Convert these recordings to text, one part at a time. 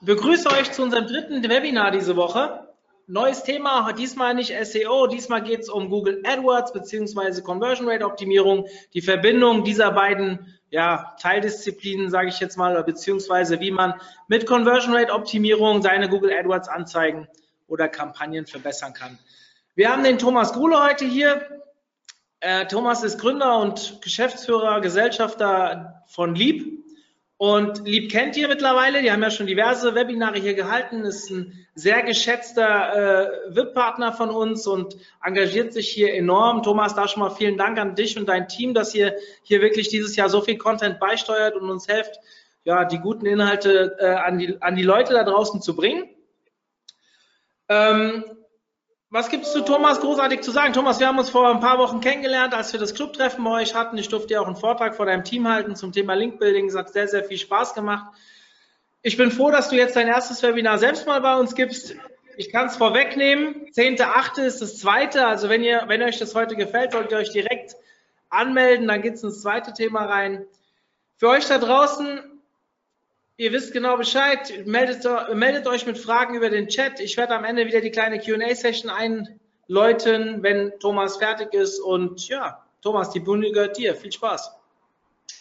begrüße euch zu unserem dritten Webinar diese Woche. Neues Thema, diesmal nicht SEO, diesmal geht es um Google AdWords bzw. Conversion Rate Optimierung, die Verbindung dieser beiden ja, Teildisziplinen, sage ich jetzt mal, beziehungsweise wie man mit Conversion Rate Optimierung seine Google AdWords Anzeigen oder Kampagnen verbessern kann. Wir haben den Thomas Gruhle heute hier. Äh, Thomas ist Gründer und Geschäftsführer, Gesellschafter von Lieb. Und Lieb kennt ihr mittlerweile, die haben ja schon diverse Webinare hier gehalten, ist ein sehr geschätzter äh, VIP-Partner von uns und engagiert sich hier enorm. Thomas, da schon mal vielen Dank an dich und dein Team, dass ihr hier wirklich dieses Jahr so viel Content beisteuert und uns helft, ja, die guten Inhalte äh, an, die, an die Leute da draußen zu bringen. Ähm, was gibt es zu Thomas großartig zu sagen? Thomas, wir haben uns vor ein paar Wochen kennengelernt, als wir das Clubtreffen bei euch hatten. Ich durfte ja auch einen Vortrag vor deinem Team halten zum Thema Linkbuilding. Es hat sehr, sehr viel Spaß gemacht. Ich bin froh, dass du jetzt dein erstes Webinar selbst mal bei uns gibst. Ich kann es vorwegnehmen. 10.8. ist das zweite. Also wenn ihr, wenn euch das heute gefällt, solltet ihr euch direkt anmelden. Dann geht es ins zweite Thema rein. Für euch da draußen, Ihr wisst genau Bescheid. Meldet, meldet, euch mit Fragen über den Chat. Ich werde am Ende wieder die kleine QA-Session einläuten, wenn Thomas fertig ist. Und ja, Thomas, die Bühne gehört dir. Viel Spaß.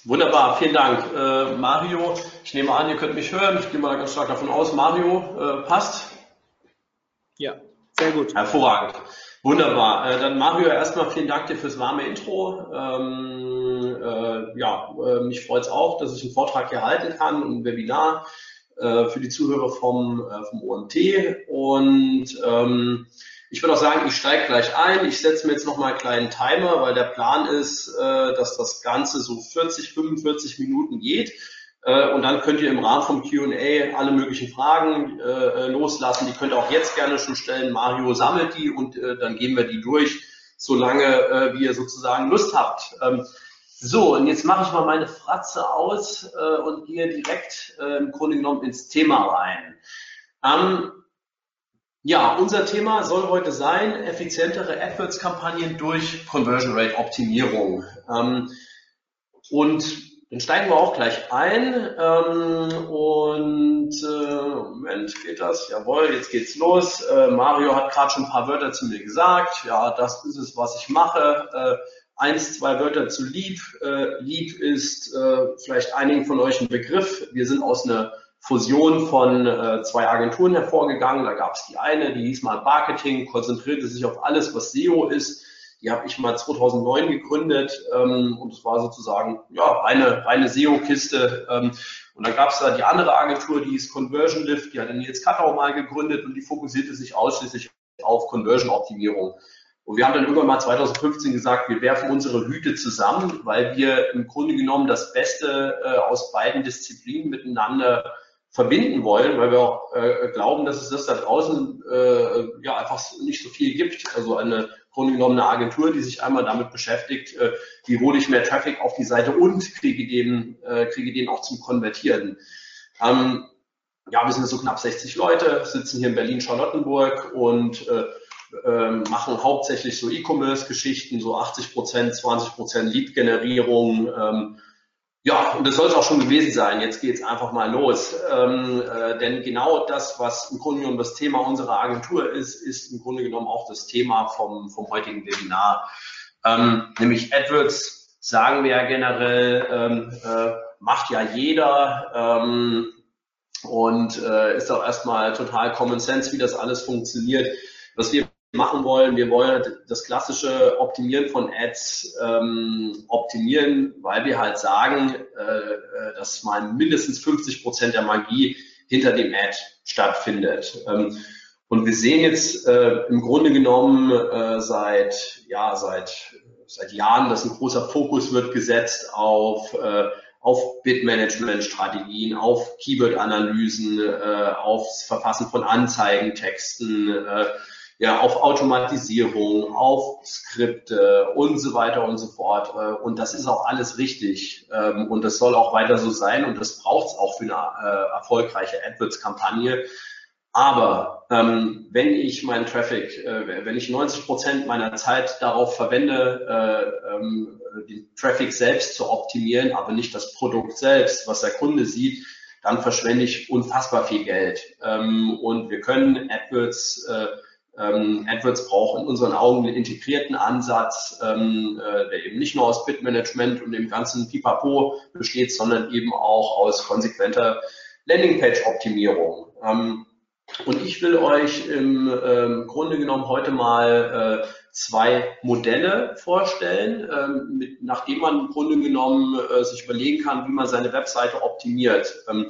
Wunderbar, vielen Dank. Äh, Mario, ich nehme an, ihr könnt mich hören. Ich gehe mal ganz stark davon aus, Mario äh, passt. Ja, sehr gut. Hervorragend. Wunderbar. Äh, dann Mario, erstmal vielen Dank dir fürs warme Intro. Ähm, äh, ja, äh, mich freut es auch, dass ich einen Vortrag hier halten kann, ein Webinar äh, für die Zuhörer vom, äh, vom OMT. Und ähm, ich würde auch sagen, ich steige gleich ein. Ich setze mir jetzt nochmal einen kleinen Timer, weil der Plan ist, äh, dass das Ganze so 40, 45 Minuten geht. Äh, und dann könnt ihr im Rahmen vom Q&A alle möglichen Fragen äh, loslassen. Die könnt ihr auch jetzt gerne schon stellen. Mario sammelt die und äh, dann gehen wir die durch, solange äh, wie ihr sozusagen Lust habt. Ähm, so, und jetzt mache ich mal meine Fratze aus äh, und gehe direkt äh, im Grunde genommen ins Thema rein. Ähm, ja, unser Thema soll heute sein, effizientere AdWords-Kampagnen durch Conversion Rate Optimierung. Ähm, und dann steigen wir auch gleich ein. Ähm, und äh, Moment, geht das? Jawohl, jetzt geht's los. Äh, Mario hat gerade schon ein paar Wörter zu mir gesagt. Ja, das ist es, was ich mache. Äh, eins, zwei Wörter zu Lieb. Äh, Lieb ist äh, vielleicht einigen von euch ein Begriff. Wir sind aus einer Fusion von äh, zwei Agenturen hervorgegangen. Da gab es die eine, die hieß mal Marketing, konzentrierte sich auf alles, was SEO ist. Die habe ich mal 2009 gegründet ähm, und es war sozusagen ja eine reine SEO-Kiste. Ähm, und dann gab es da die andere Agentur, die ist Conversion Lift, die hat dann jetzt Katau mal gegründet und die fokussierte sich ausschließlich auf Conversion-Optimierung. Und wir haben dann irgendwann mal 2015 gesagt, wir werfen unsere Hüte zusammen, weil wir im Grunde genommen das Beste äh, aus beiden Disziplinen miteinander verbinden wollen, weil wir auch äh, glauben, dass es das da draußen äh, ja einfach nicht so viel gibt. Also eine Grunde genommen eine Agentur, die sich einmal damit beschäftigt, äh, wie hole ich mehr Traffic auf die Seite und kriege den, äh, kriege den auch zum Konvertieren. Ähm, ja, wir sind so knapp 60 Leute, sitzen hier in Berlin-Charlottenburg und äh, äh, machen hauptsächlich so E-Commerce-Geschichten, so 80 Prozent, 20 Prozent Lead-Generierung, ähm, ja, und das soll es auch schon gewesen sein. Jetzt geht's einfach mal los. Ähm, äh, denn genau das, was im Grunde genommen das Thema unserer Agentur ist, ist im Grunde genommen auch das Thema vom, vom heutigen Webinar. Ähm, nämlich AdWords, sagen wir ja generell, ähm, äh, macht ja jeder ähm, und äh, ist auch erstmal total Common Sense, wie das alles funktioniert. Was wir machen wollen. Wir wollen das klassische Optimieren von Ads ähm, optimieren, weil wir halt sagen, äh, äh dass mal mindestens 50 Prozent der Magie hinter dem Ad stattfindet. Ähm, und wir sehen jetzt äh, im Grunde genommen äh, seit ja seit seit Jahren, dass ein großer Fokus wird gesetzt auf äh, auf Bit-Management-Strategien, auf Keyword-Analysen, äh, aufs Verfassen von Anzeigentexten, äh, ja, auf Automatisierung, auf Skripte und so weiter und so fort. Äh, und das ist auch alles richtig. Ähm, und das soll auch weiter so sein und das braucht es auch für eine äh, erfolgreiche AdWords-Kampagne. Aber ähm, wenn ich meinen Traffic, äh, wenn ich 90 Prozent meiner Zeit darauf verwende, äh, ähm, den Traffic selbst zu optimieren, aber nicht das Produkt selbst, was der Kunde sieht, dann verschwende ich unfassbar viel Geld. Ähm, und wir können AdWords äh, ähm, AdWords braucht in unseren Augen einen integrierten Ansatz, ähm, äh, der eben nicht nur aus Bitmanagement und dem ganzen Pipapo besteht, sondern eben auch aus konsequenter Landingpage-Optimierung. Ähm, und ich will euch im ähm, Grunde genommen heute mal äh, zwei Modelle vorstellen, ähm, mit, nachdem man im Grunde genommen äh, sich überlegen kann, wie man seine Webseite optimiert. Ähm,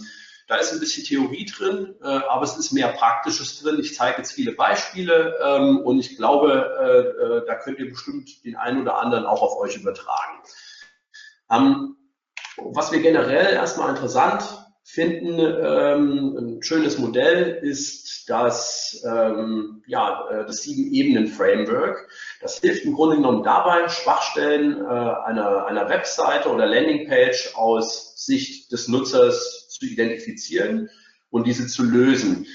da ist ein bisschen Theorie drin, äh, aber es ist mehr Praktisches drin. Ich zeige jetzt viele Beispiele ähm, und ich glaube, äh, äh, da könnt ihr bestimmt den einen oder anderen auch auf euch übertragen. Ähm, was wir generell erstmal interessant finden, ähm, ein schönes Modell ist das, ähm, ja, äh, das Sieben-Ebenen-Framework. Das hilft im Grunde genommen dabei, Schwachstellen äh, einer, einer Webseite oder Landingpage aus Sicht des Nutzers zu identifizieren und diese zu lösen.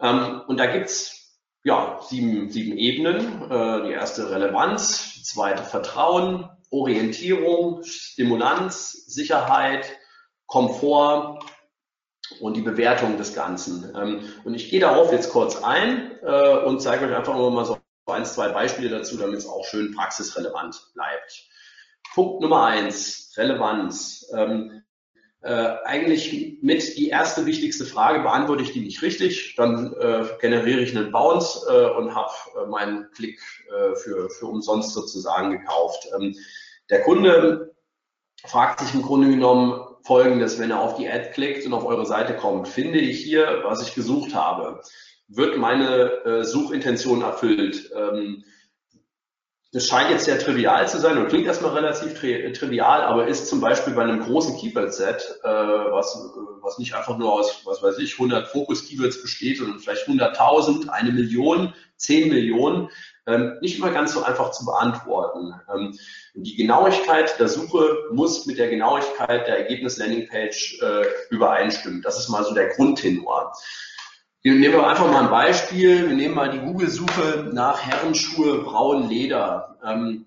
Ähm, und da gibt's ja, sieben, sieben Ebenen. Äh, die erste Relevanz, die zweite Vertrauen, Orientierung, Stimulanz, Sicherheit, Komfort und die Bewertung des Ganzen. Ähm, und ich gehe darauf jetzt kurz ein äh, und zeige euch einfach nur mal so ein, zwei Beispiele dazu, damit es auch schön praxisrelevant bleibt. Punkt Nummer eins, Relevanz. Ähm, äh, eigentlich mit die erste wichtigste Frage, beantworte ich die nicht richtig, dann äh, generiere ich einen Bounce äh, und habe äh, meinen Klick äh, für, für umsonst sozusagen gekauft. Ähm, der Kunde fragt sich im Grunde genommen Folgendes, wenn er auf die Ad klickt und auf eure Seite kommt, finde ich hier, was ich gesucht habe? Wird meine äh, Suchintention erfüllt? Ähm, das scheint jetzt sehr trivial zu sein und klingt erstmal relativ tri trivial, aber ist zum Beispiel bei einem großen Keyword-Set, äh, was, was nicht einfach nur aus, was weiß ich, 100 Fokus-Keywords besteht, sondern vielleicht 100.000, eine Million, 10 Millionen, ähm, nicht immer ganz so einfach zu beantworten. Ähm, die Genauigkeit der Suche muss mit der Genauigkeit der Ergebnis-Landingpage äh, übereinstimmen. Das ist mal so der Grundtenor. Wir nehmen einfach mal ein Beispiel. Wir nehmen mal die Google-Suche nach Herrenschuhe braun Leder. Ähm,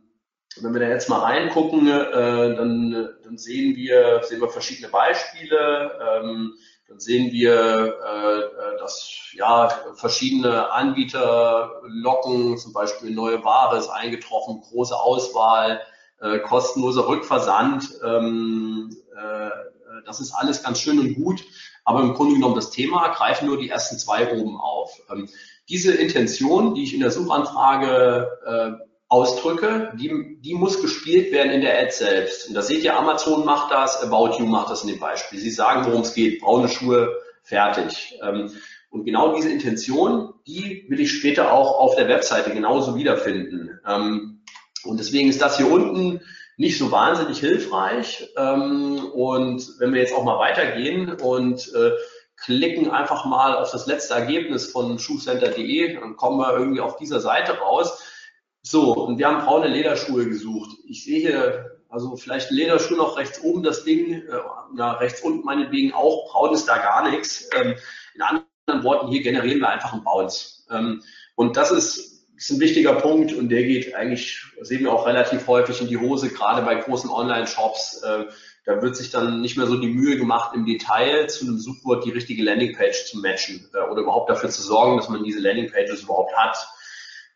wenn wir da jetzt mal reingucken, äh, dann, dann sehen wir sehen wir verschiedene Beispiele. Ähm, dann sehen wir, äh, dass ja verschiedene Anbieter locken, zum Beispiel neue Ware ist eingetroffen, große Auswahl, äh, kostenloser Rückversand. Ähm, äh, das ist alles ganz schön und gut. Aber im Grunde genommen das Thema greifen nur die ersten zwei oben auf. Ähm, diese Intention, die ich in der Suchanfrage äh, ausdrücke, die, die muss gespielt werden in der Ad selbst. Und da seht ihr, Amazon macht das, About You macht das in dem Beispiel. Sie sagen, worum es geht, braune Schuhe, fertig. Ähm, und genau diese Intention, die will ich später auch auf der Webseite genauso wiederfinden. Ähm, und deswegen ist das hier unten nicht so wahnsinnig hilfreich. Ähm, und wenn wir jetzt auch mal weitergehen und äh, klicken einfach mal auf das letzte Ergebnis von schuhcenter.de, dann kommen wir irgendwie auf dieser Seite raus. So, und wir haben braune Lederschuhe gesucht. Ich sehe hier, also vielleicht Lederschuhe noch rechts oben das Ding, äh, na, rechts unten meinetwegen auch, braun ist da gar nichts. Ähm, in anderen Worten, hier generieren wir einfach einen Bounce. Ähm, und das ist ist ein wichtiger Punkt und der geht eigentlich, sehen wir auch relativ häufig in die Hose, gerade bei großen Online-Shops. Äh, da wird sich dann nicht mehr so die Mühe gemacht, im Detail zu einem Suchwort die richtige Landingpage zu matchen äh, oder überhaupt dafür zu sorgen, dass man diese Landingpages überhaupt hat.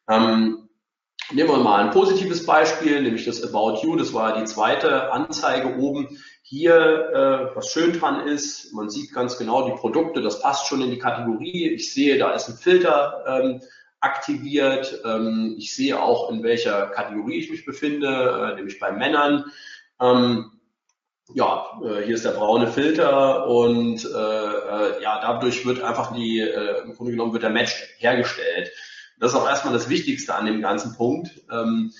Ähm, nehmen wir mal ein positives Beispiel, nämlich das About You. Das war die zweite Anzeige oben. Hier, äh, was schön dran ist, man sieht ganz genau die Produkte, das passt schon in die Kategorie. Ich sehe, da ist ein Filter ähm, aktiviert. Ähm, ich sehe auch, in welcher Kategorie ich mich befinde, äh, nämlich bei Männern. Ähm, ja, äh, hier ist der braune Filter und äh, äh, ja, dadurch wird einfach die, äh, im Grunde genommen wird der Match hergestellt. Das ist auch erstmal das Wichtigste an dem ganzen Punkt. Ähm,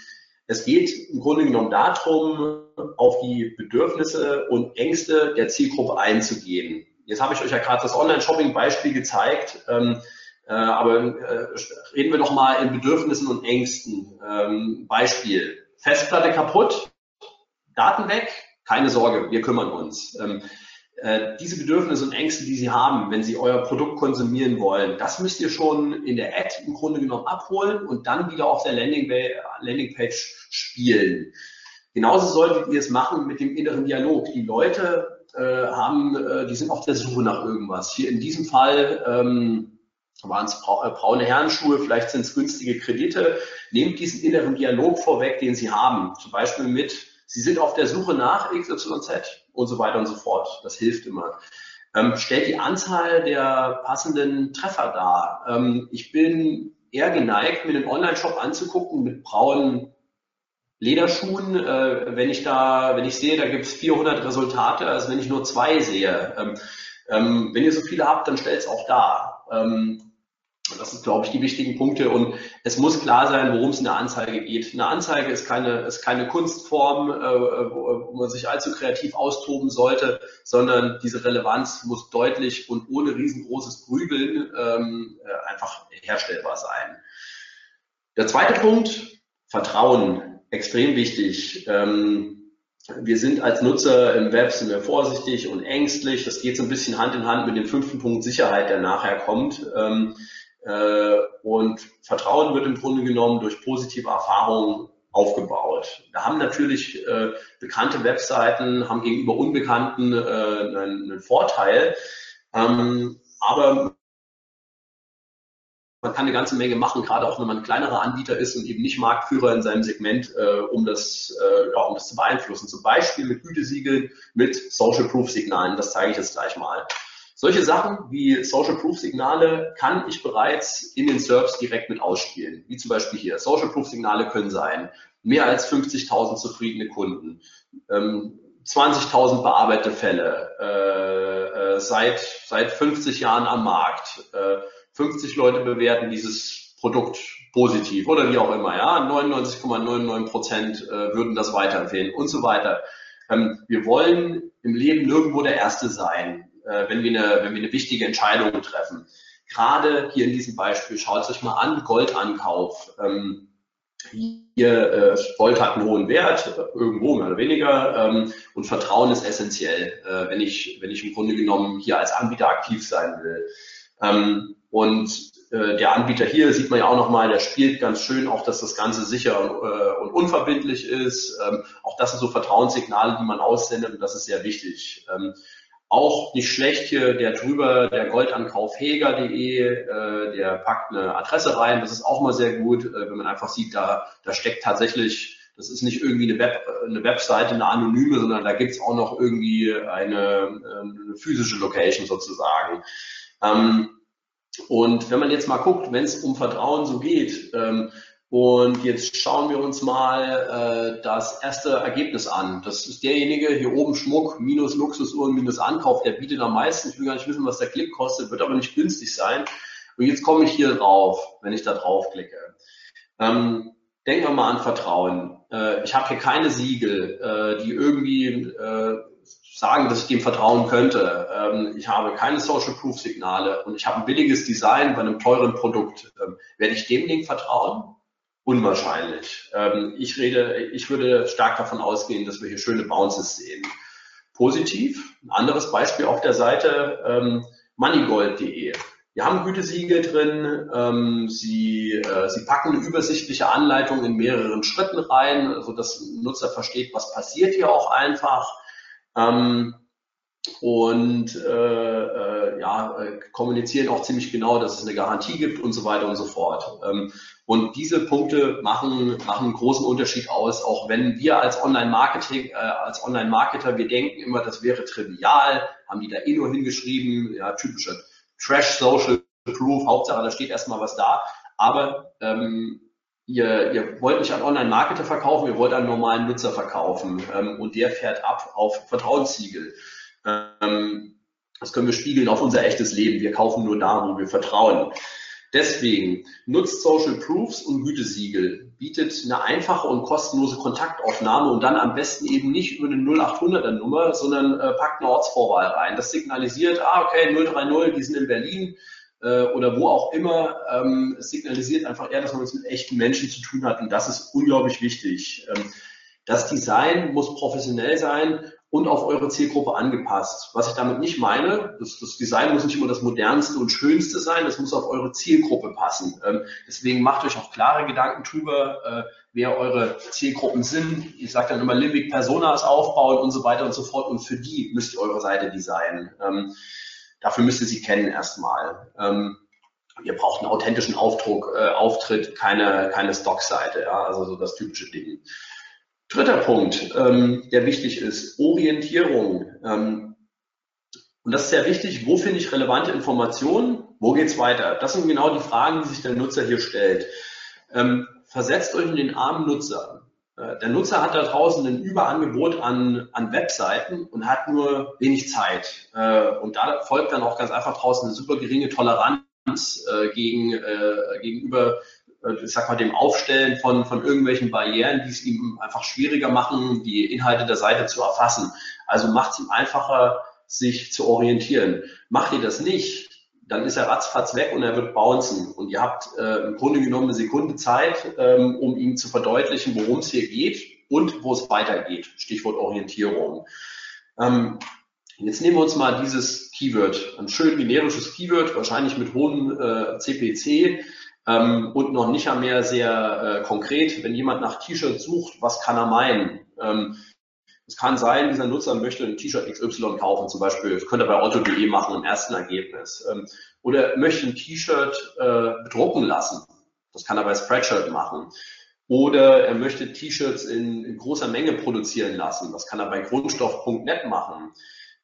Es geht im Grunde genommen darum, auf die Bedürfnisse und Ängste der Zielgruppe einzugehen. Jetzt habe ich euch ja gerade das Online-Shopping-Beispiel gezeigt, ähm, äh, aber äh, reden wir doch mal in Bedürfnissen und Ängsten. Ähm, Beispiel, Festplatte kaputt, Daten weg, keine Sorge, wir kümmern uns. Ähm, äh, diese Bedürfnisse und Ängste, die Sie haben, wenn Sie euer Produkt konsumieren wollen, das müsst ihr schon in der Ad im Grunde genommen abholen und dann wieder auf der Landingpage spielen. Genauso solltet ihr es machen mit dem inneren Dialog. Die Leute äh, haben, äh, die sind auf der Suche nach irgendwas. Hier in diesem Fall ähm, waren es äh, braune Herrenschuhe, vielleicht sind es günstige Kredite. Nehmt diesen inneren Dialog vorweg, den Sie haben. Zum Beispiel mit, Sie sind auf der Suche nach XYZ und so weiter und so fort. Das hilft immer. Ähm, stellt die Anzahl der passenden Treffer dar. Ähm, ich bin eher geneigt, mir den Online-Shop anzugucken mit braunen Lederschuhen, äh, wenn ich da, wenn ich sehe, da gibt es 400 Resultate, als wenn ich nur zwei sehe. Ähm, ähm, wenn ihr so viele habt, dann stellt es auch da. Ähm, das ist, glaube ich, die wichtigen Punkte. Und es muss klar sein, worum es in der Anzeige geht. Eine Anzeige ist keine, ist keine Kunstform, äh, wo, wo man sich allzu kreativ austoben sollte, sondern diese Relevanz muss deutlich und ohne riesengroßes Grübeln ähm, äh, einfach herstellbar sein. Der zweite Punkt, Vertrauen, extrem wichtig. Ähm, wir sind als Nutzer im Web sind wir vorsichtig und ängstlich. Das geht so ein bisschen Hand in Hand mit dem fünften Punkt Sicherheit, der nachher kommt. Ähm, äh, und Vertrauen wird im Grunde genommen durch positive Erfahrungen aufgebaut. Da haben natürlich äh, bekannte Webseiten, haben gegenüber Unbekannten äh, einen, einen Vorteil, ähm, aber man kann eine ganze Menge machen, gerade auch wenn man ein kleinerer Anbieter ist und eben nicht Marktführer in seinem Segment, äh, um, das, äh, ja, um das zu beeinflussen. Zum Beispiel mit Gütesiegeln, mit Social Proof Signalen. Das zeige ich jetzt gleich mal. Solche Sachen wie Social Proof Signale kann ich bereits in den Serbs direkt mit ausspielen. Wie zum Beispiel hier. Social Proof Signale können sein mehr als 50.000 zufriedene Kunden, ähm, 20.000 bearbeitete Fälle, äh, äh, seit, seit 50 Jahren am Markt, äh, 50 Leute bewerten dieses Produkt positiv oder wie auch immer, ja, 99,99 Prozent äh, würden das weiterempfehlen und so weiter. Ähm, wir wollen im Leben nirgendwo der Erste sein äh, wenn, wir eine, wenn wir eine wichtige Entscheidung treffen. Gerade hier in diesem Beispiel, schaut euch mal an, Goldankauf. Ähm, hier, äh, Gold hat einen hohen Wert, irgendwo mehr oder weniger, ähm, und Vertrauen ist essentiell, äh, wenn, ich, wenn ich im Grunde genommen hier als Anbieter aktiv sein will. Ähm, und äh, der Anbieter hier sieht man ja auch nochmal, der spielt ganz schön auch, dass das Ganze sicher äh, und unverbindlich ist. Ähm, auch das sind so Vertrauenssignale, die man aussendet und das ist sehr wichtig. Ähm, auch nicht schlecht hier der drüber, der Goldankauf Heger.de, äh, der packt eine Adresse rein. Das ist auch mal sehr gut, äh, wenn man einfach sieht, da, da steckt tatsächlich, das ist nicht irgendwie eine, Web, eine Webseite, eine anonyme, sondern da gibt's auch noch irgendwie eine, eine physische Location sozusagen. Ähm, und wenn man jetzt mal guckt, wenn es um Vertrauen so geht, ähm, und jetzt schauen wir uns mal äh, das erste Ergebnis an. Das ist derjenige hier oben Schmuck minus Luxusuhren minus Ankauf. Der bietet am meisten. Ich will gar nicht wissen, was der Klick kostet, wird aber nicht günstig sein. Und jetzt komme ich hier drauf, wenn ich da drauf klicke. Ähm, denken wir mal an Vertrauen. Äh, ich habe hier keine Siegel, äh, die irgendwie äh, sagen, dass ich dem vertrauen könnte. Ähm, ich habe keine Social Proof Signale und ich habe ein billiges Design bei einem teuren Produkt. Ähm, werde ich dem Ding vertrauen? Unwahrscheinlich. Ähm, ich rede, ich würde stark davon ausgehen, dass wir hier schöne Bounces sehen. Positiv, ein anderes Beispiel auf der Seite ähm, moneygold.de. Wir haben Gütesiegel drin, ähm, sie, äh, sie packen eine übersichtliche Anleitung in mehreren Schritten rein, so dass ein Nutzer versteht, was passiert hier auch einfach. Ähm, und äh, äh, ja, äh, kommunizieren auch ziemlich genau, dass es eine Garantie gibt und so weiter und so fort. Ähm, und diese Punkte machen, machen einen großen Unterschied aus, auch wenn wir als Online-Marketing, äh, als Online-Marketer, wir denken immer, das wäre trivial, haben die da eh nur hingeschrieben, ja, typische Trash Social Proof, Hauptsache, da steht erstmal was da. Aber ähm, ihr, ihr wollt nicht an Online-Marketer verkaufen, ihr wollt einen normalen Nutzer verkaufen ähm, und der fährt ab auf Vertrauenssiegel. Ähm, das können wir spiegeln auf unser echtes Leben. Wir kaufen nur da, wo wir vertrauen. Deswegen nutzt Social Proofs und Gütesiegel. bietet eine einfache und kostenlose Kontaktaufnahme und dann am besten eben nicht über eine 0800er Nummer, sondern äh, packt eine Ortsvorwahl rein. Das signalisiert, ah, okay, 030, die sind in Berlin äh, oder wo auch immer. Ähm, es signalisiert einfach eher, dass man es mit echten Menschen zu tun hat und das ist unglaublich wichtig. Ähm, das Design muss professionell sein und auf eure Zielgruppe angepasst. Was ich damit nicht meine, das, das Design muss nicht immer das modernste und schönste sein, das muss auf eure Zielgruppe passen. Ähm, deswegen macht euch auch klare Gedanken drüber, äh, wer eure Zielgruppen sind. Ich sage dann immer Limbic Personas aufbauen und so weiter und so fort und für die müsst ihr eure Seite designen. Ähm, dafür müsst ihr sie kennen erstmal. Ähm, ihr braucht einen authentischen Aufdruck, äh, Auftritt, keine, keine Stockseite, ja, also so das typische Ding. Dritter Punkt, ähm, der wichtig ist, Orientierung. Ähm, und das ist sehr wichtig, wo finde ich relevante Informationen, wo geht's weiter? Das sind genau die Fragen, die sich der Nutzer hier stellt. Ähm, versetzt euch in den armen Nutzer. Äh, der Nutzer hat da draußen ein Überangebot an, an Webseiten und hat nur wenig Zeit. Äh, und da folgt dann auch ganz einfach draußen eine super geringe Toleranz äh, gegen, äh, gegenüber ich sag mal, dem Aufstellen von, von irgendwelchen Barrieren, die es ihm einfach schwieriger machen, die Inhalte der Seite zu erfassen. Also macht es ihm einfacher, sich zu orientieren. Macht ihr das nicht, dann ist er ratzfatz weg und er wird bouncen. Und ihr habt äh, im Grunde genommen eine Sekunde Zeit, ähm, um ihm zu verdeutlichen, worum es hier geht und wo es weitergeht. Stichwort Orientierung. Ähm, jetzt nehmen wir uns mal dieses Keyword, ein schön generisches Keyword, wahrscheinlich mit hohem äh, CPC ähm, und noch nicht mehr sehr äh, konkret, wenn jemand nach T-Shirts sucht, was kann er meinen? Ähm, es kann sein, dieser Nutzer möchte ein T-Shirt XY kaufen, zum Beispiel, das könnte er bei otto.de machen im ersten Ergebnis. Ähm, oder möchte ein T-Shirt äh, bedrucken lassen. Das kann er bei Spreadshirt machen. Oder er möchte T-Shirts in, in, großer Menge produzieren lassen. Das kann er bei Grundstoff.net machen.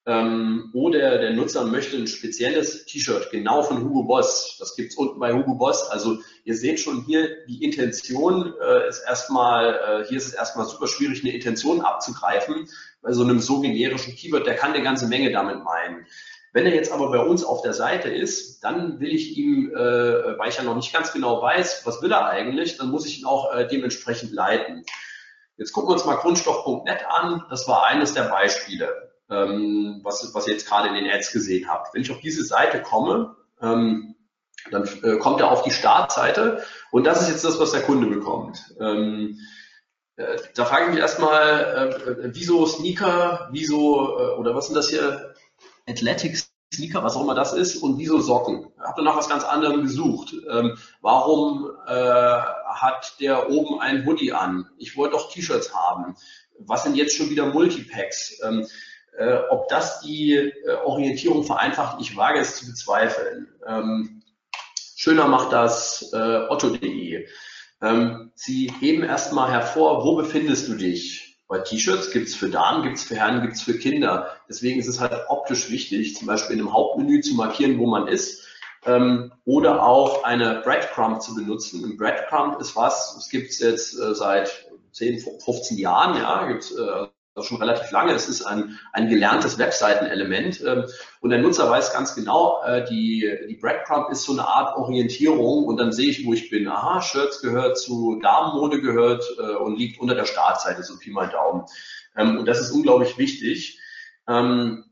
Ähm, oder der Nutzer möchte ein spezielles T-Shirt, genau von Hugo Boss. Das gibt's unten bei Hugo Boss. Also ihr seht schon hier, die Intention äh, ist erstmal, äh, hier ist es erstmal super schwierig, eine Intention abzugreifen. Bei so einem so generischen Keyword, der kann eine ganze Menge damit meinen. Wenn er jetzt aber bei uns auf der Seite ist, dann will ich ihm, äh, weil ich ja noch nicht ganz genau weiß, was will er eigentlich, dann muss ich ihn auch äh, dementsprechend leiten. Jetzt gucken wir uns mal Grundstoff.net an. Das war eines der Beispiele ähm, was, was ihr jetzt gerade in den Ads gesehen habt. Wenn ich auf diese Seite komme, ähm, dann äh, kommt er auf die Startseite und das ist jetzt das, was der Kunde bekommt. Ähm, äh, da frage ich mich erstmal, äh, wieso Sneaker, wieso, äh, oder was sind das hier, Athletics Sneaker, was auch immer das ist, und wieso Socken? Ich habe nach was ganz anderem gesucht. Ähm, warum äh, hat der oben ein Hoodie an? Ich wollte doch T-Shirts haben. Was sind jetzt schon wieder Multipacks? Ähm, äh, ob das die äh, Orientierung vereinfacht, ich wage es zu bezweifeln. Ähm, schöner macht das äh, otto.de. Ähm, sie heben erstmal hervor, wo befindest du dich? Bei T-Shirts gibt's für Damen, gibt's für Herren, gibt's für Kinder. Deswegen ist es halt optisch wichtig, zum Beispiel in einem Hauptmenü zu markieren, wo man ist. Ähm, oder auch eine Breadcrumb zu benutzen. Ein Breadcrumb ist was, es gibt's jetzt äh, seit 10, 15 Jahren, ja, gibt's äh, schon relativ lange. Das ist ein, ein gelerntes Webseitenelement. Ähm, und der Nutzer weiß ganz genau, äh, die, die Breadcrumb ist so eine Art Orientierung und dann sehe ich, wo ich bin. Aha, Shirts gehört zu Damenmode gehört äh, und liegt unter der Startseite, so Pi mal Daumen. Ähm, und das ist unglaublich wichtig. Ähm,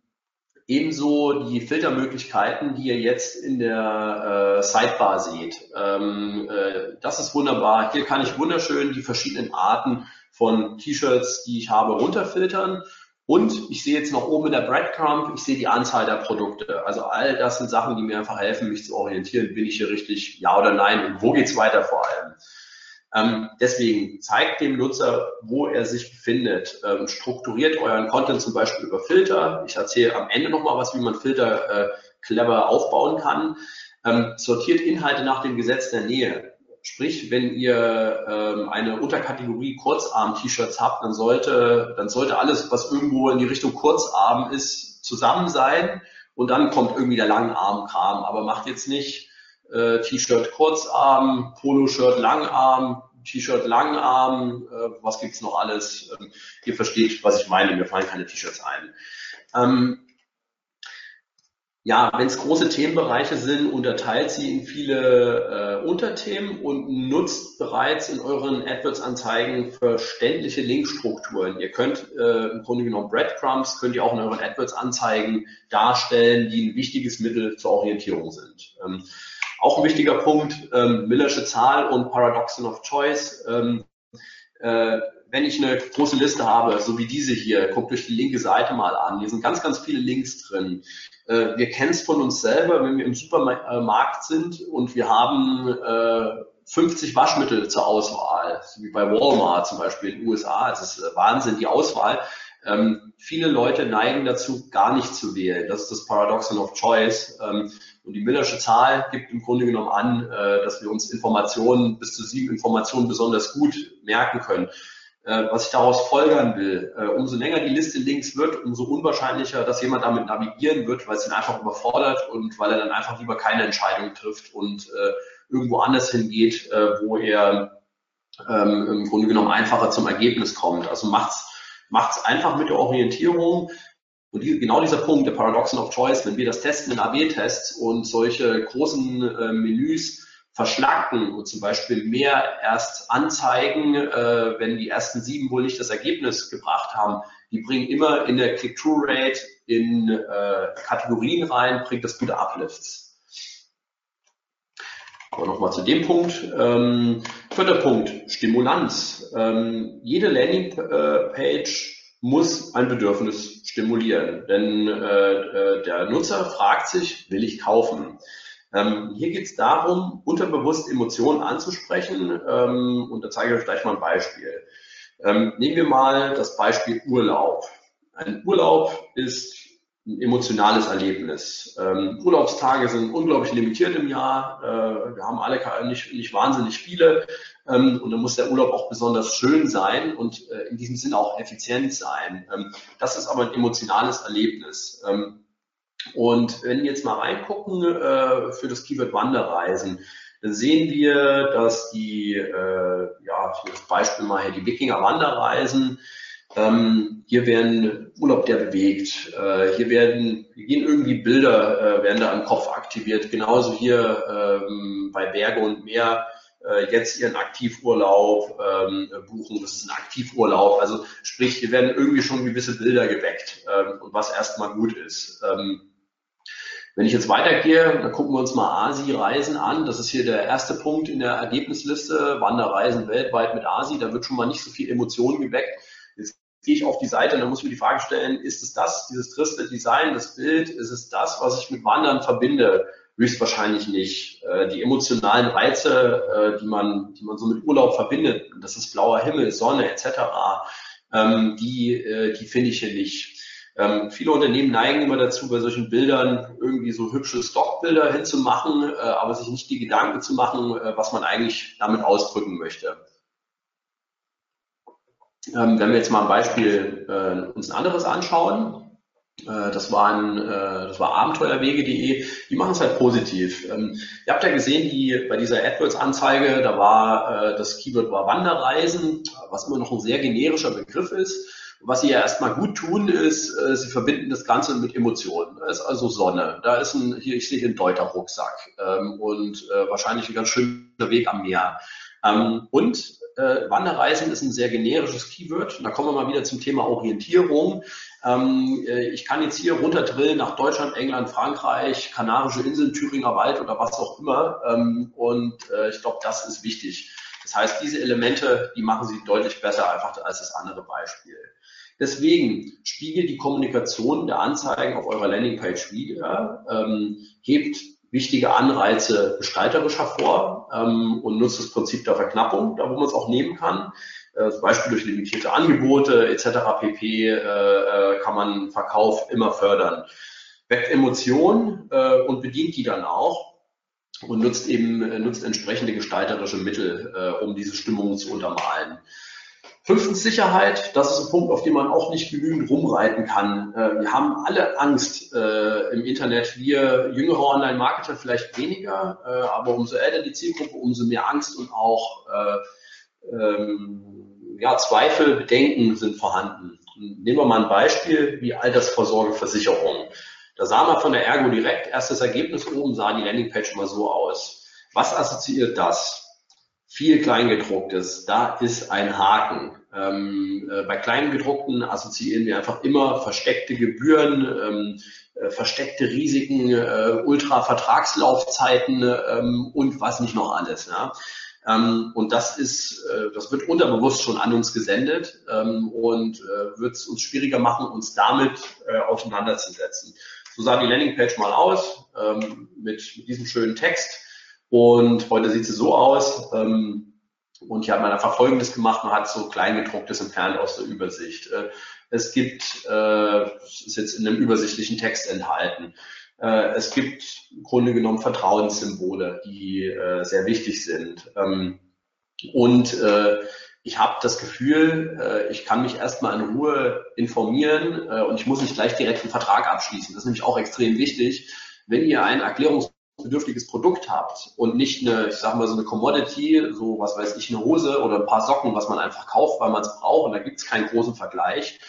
ebenso die Filtermöglichkeiten, die ihr jetzt in der äh, Sidebar seht. Ähm, äh, das ist wunderbar. Hier kann ich wunderschön die verschiedenen Arten von T-Shirts, die ich habe, runterfiltern. Und ich sehe jetzt noch oben in der Breadcrumb, ich sehe die Anzahl der Produkte. Also all das sind Sachen, die mir einfach helfen, mich zu orientieren. Bin ich hier richtig, ja oder nein? Und wo geht's weiter vor allem? Ähm, deswegen zeigt dem Nutzer, wo er sich befindet. Ähm, strukturiert euren Content zum Beispiel über Filter. Ich erzähle am Ende nochmal was, wie man Filter äh, clever aufbauen kann. Ähm, sortiert Inhalte nach dem Gesetz der Nähe. Sprich, wenn ihr ähm, eine Unterkategorie Kurzarm-T-Shirts habt, dann sollte, dann sollte alles, was irgendwo in die Richtung Kurzarm ist, zusammen sein und dann kommt irgendwie der Langarm-Kram. Aber macht jetzt nicht äh, T-Shirt Kurzarm, Poloshirt Langarm, T-Shirt Langarm, äh, was gibt's noch alles? Ähm, ihr versteht, was ich meine, mir fallen keine T-Shirts ein. Ähm, ja, wenn es große Themenbereiche sind, unterteilt sie in viele äh, Unterthemen und nutzt bereits in euren AdWords-Anzeigen verständliche Linkstrukturen. Ihr könnt äh, im Grunde genommen Breadcrumbs, könnt ihr auch in euren AdWords-Anzeigen darstellen, die ein wichtiges Mittel zur Orientierung sind. Ähm, auch ein wichtiger Punkt, ähm, Millersche Zahl und Paradoxon of Choice. Ähm, äh, wenn ich eine große Liste habe, so wie diese hier, guckt euch die linke Seite mal an. Hier sind ganz, ganz viele Links drin. Äh, wir kennen es von uns selber, wenn wir im Supermarkt sind und wir haben äh, 50 Waschmittel zur Auswahl, wie bei Walmart zum Beispiel in den USA. Es ist äh, Wahnsinn, die Auswahl. Ähm, viele Leute neigen dazu, gar nicht zu wählen. Das ist das Paradoxon of Choice. Ähm, und die Millersche Zahl gibt im Grunde genommen an, äh, dass wir uns Informationen, bis zu sieben Informationen besonders gut merken können. Äh, was ich daraus folgern will, äh, umso länger die Liste links wird, umso unwahrscheinlicher, dass jemand damit navigieren wird, weil es ihn einfach überfordert und weil er dann einfach lieber keine Entscheidung trifft und äh, irgendwo anders hingeht, wo er ähm, im Grunde genommen einfacher zum Ergebnis kommt. Also macht's macht's einfach mit der Orientierung. Und die, genau dieser Punkt, der Paradoxon of Choice, wenn wir das testen in AB-Tests und solche großen Menüs verschlacken und zum Beispiel mehr erst anzeigen, äh, wenn die ersten sieben wohl nicht das Ergebnis gebracht haben. Die bringen immer in der Click-Through-Rate in äh, Kategorien rein, bringt das gute Uplifts. Aber nochmal zu dem Punkt. Ähm, vierter Punkt, Stimulanz. Ähm, jede Landingpage muss ein Bedürfnis stimulieren, denn äh, äh der Nutzer fragt sich, will ich kaufen? Ähm, hier geht es darum, unterbewusst Emotionen anzusprechen und da zeige ich euch gleich mal ein Beispiel. Ähm, nehmen wir mal das Beispiel Urlaub. Ein Urlaub ist ein emotionales Erlebnis. Ähm, Urlaubstage sind unglaublich limitiert im Jahr. Äh, wir haben alle nicht, nicht wahnsinnig viele. Ähm, und dann muss der Urlaub auch besonders schön sein und äh, in diesem Sinne auch effizient sein. Ähm, das ist aber ein emotionales Erlebnis. Und wenn wir jetzt mal reingucken äh, für das Keyword Wanderreisen, dann sehen wir, dass die, äh, ja, ich das Beispiel mal hier, die Wikinger Wanderreisen, ähm, hier werden Urlaub, der bewegt. Äh, hier werden, hier gehen irgendwie Bilder, äh, werden da am Kopf aktiviert. Genauso hier ähm, bei Berge und Meer äh, jetzt ihren Aktivurlaub ähm, buchen. Das ist ein Aktivurlaub. Also sprich, hier werden irgendwie schon gewisse Bilder geweckt ähm, und was erstmal gut ist. Ähm, wenn ich jetzt weitergehe, dann gucken wir uns mal ASI-Reisen an. Das ist hier der erste Punkt in der Ergebnisliste. Wanderreisen weltweit mit ASI. Da wird schon mal nicht so viel Emotion geweckt. Jetzt gehe ich auf die Seite und dann muss ich mir die Frage stellen, ist es das, dieses triste Design, das Bild, ist es das, was ich mit Wandern verbinde? Höchstwahrscheinlich nicht. Äh, die emotionalen Reize, äh, die man, die man so mit Urlaub verbindet, das ist blauer Himmel, Sonne etc., ähm, die, äh, die finde ich hier nicht. Ähm, viele Unternehmen neigen immer dazu, bei solchen Bildern irgendwie so hübsche Stockbilder hinzumachen, äh, aber sich nicht die Gedanken zu machen, äh, was man eigentlich damit ausdrücken möchte. Ähm, wenn wir jetzt mal ein Beispiel äh, uns ein anderes anschauen, das, waren, äh, das war abenteuerwege.de, die machen es halt positiv. Ähm, ihr habt ja gesehen, die, bei dieser AdWords-Anzeige, da war äh, das Keyword war Wanderreisen, was immer noch ein sehr generischer Begriff ist. Was sie ja erstmal gut tun, ist, äh, sie verbinden das Ganze mit Emotionen. Da ist also Sonne, da ist ein, hier, ich sehe hier einen Deuter-Rucksack ähm, und äh, wahrscheinlich ein ganz schöner Weg am Meer. Ähm, und äh, Wanderreisen ist ein sehr generisches Keyword. Da kommen wir mal wieder zum Thema Orientierung. Ähm, äh, ich kann jetzt hier runterdrillen nach Deutschland, England, Frankreich, Kanarische Inseln, Thüringer Wald oder was auch immer. Ähm, und äh, ich glaube, das ist wichtig. Das heißt, diese Elemente, die machen sie deutlich besser einfach als das andere Beispiel. Deswegen spiegelt die Kommunikation der Anzeigen auf eurer Landingpage wieder, ähm, hebt wichtige Anreize gestalterisch hervor ähm, und nutzt das Prinzip der Verknappung, da wo man es auch nehmen kann. Äh, zum Beispiel durch limitierte Angebote etc. pp. Äh, äh, kann man Verkauf immer fördern. Weckt Emotionen äh, und bedient die dann auch und nutzt eben äh, nutzt entsprechende gestalterische Mittel, äh, um diese Stimmung zu untermalen. Fünftens Sicherheit, das ist ein Punkt, auf den man auch nicht genügend rumreiten kann. Äh, wir haben alle Angst äh, im Internet. Wir jüngere Online-Marketer vielleicht weniger, äh, aber umso älter die Zielgruppe, umso mehr Angst und auch äh, ähm, ja, Zweifel, Bedenken sind vorhanden. Nehmen wir mal ein Beispiel wie Altersvorsorgeversicherung. Da sah man von der Ergo direkt, erstes Ergebnis oben sah die Landingpage mal so aus. Was assoziiert das? Viel Kleingedrucktes, da ist ein Haken. Ähm, äh, bei Kleingedruckten assoziieren wir einfach immer versteckte Gebühren, ähm, äh, versteckte Risiken, äh, Ultra-Vertragslaufzeiten ähm, und was nicht noch alles. Ja? Ähm, und das ist, äh, das wird unterbewusst schon an uns gesendet ähm, und äh, wird es uns schwieriger machen, uns damit äh, auseinanderzusetzen. So sah die Landingpage mal aus ähm, mit, mit diesem schönen Text. Und heute sieht sie so aus. Ähm, und hier hat man einfach Folgendes gemacht. Man hat so Kleingedrucktes entfernt aus der Übersicht. Äh, es gibt, äh, ist jetzt in einem übersichtlichen Text enthalten. Äh, es gibt im Grunde genommen Vertrauenssymbole, die äh, sehr wichtig sind. Ähm, und äh, ich habe das Gefühl, äh, ich kann mich erstmal in Ruhe informieren und ich muss nicht gleich direkt einen Vertrag abschließen. Das ist nämlich auch extrem wichtig. Wenn ihr ein erklärungsbedürftiges Produkt habt und nicht eine, ich sage mal so eine Commodity, so was weiß ich, eine Hose oder ein paar Socken, was man einfach kauft, weil man es braucht und da gibt es keinen großen Vergleich,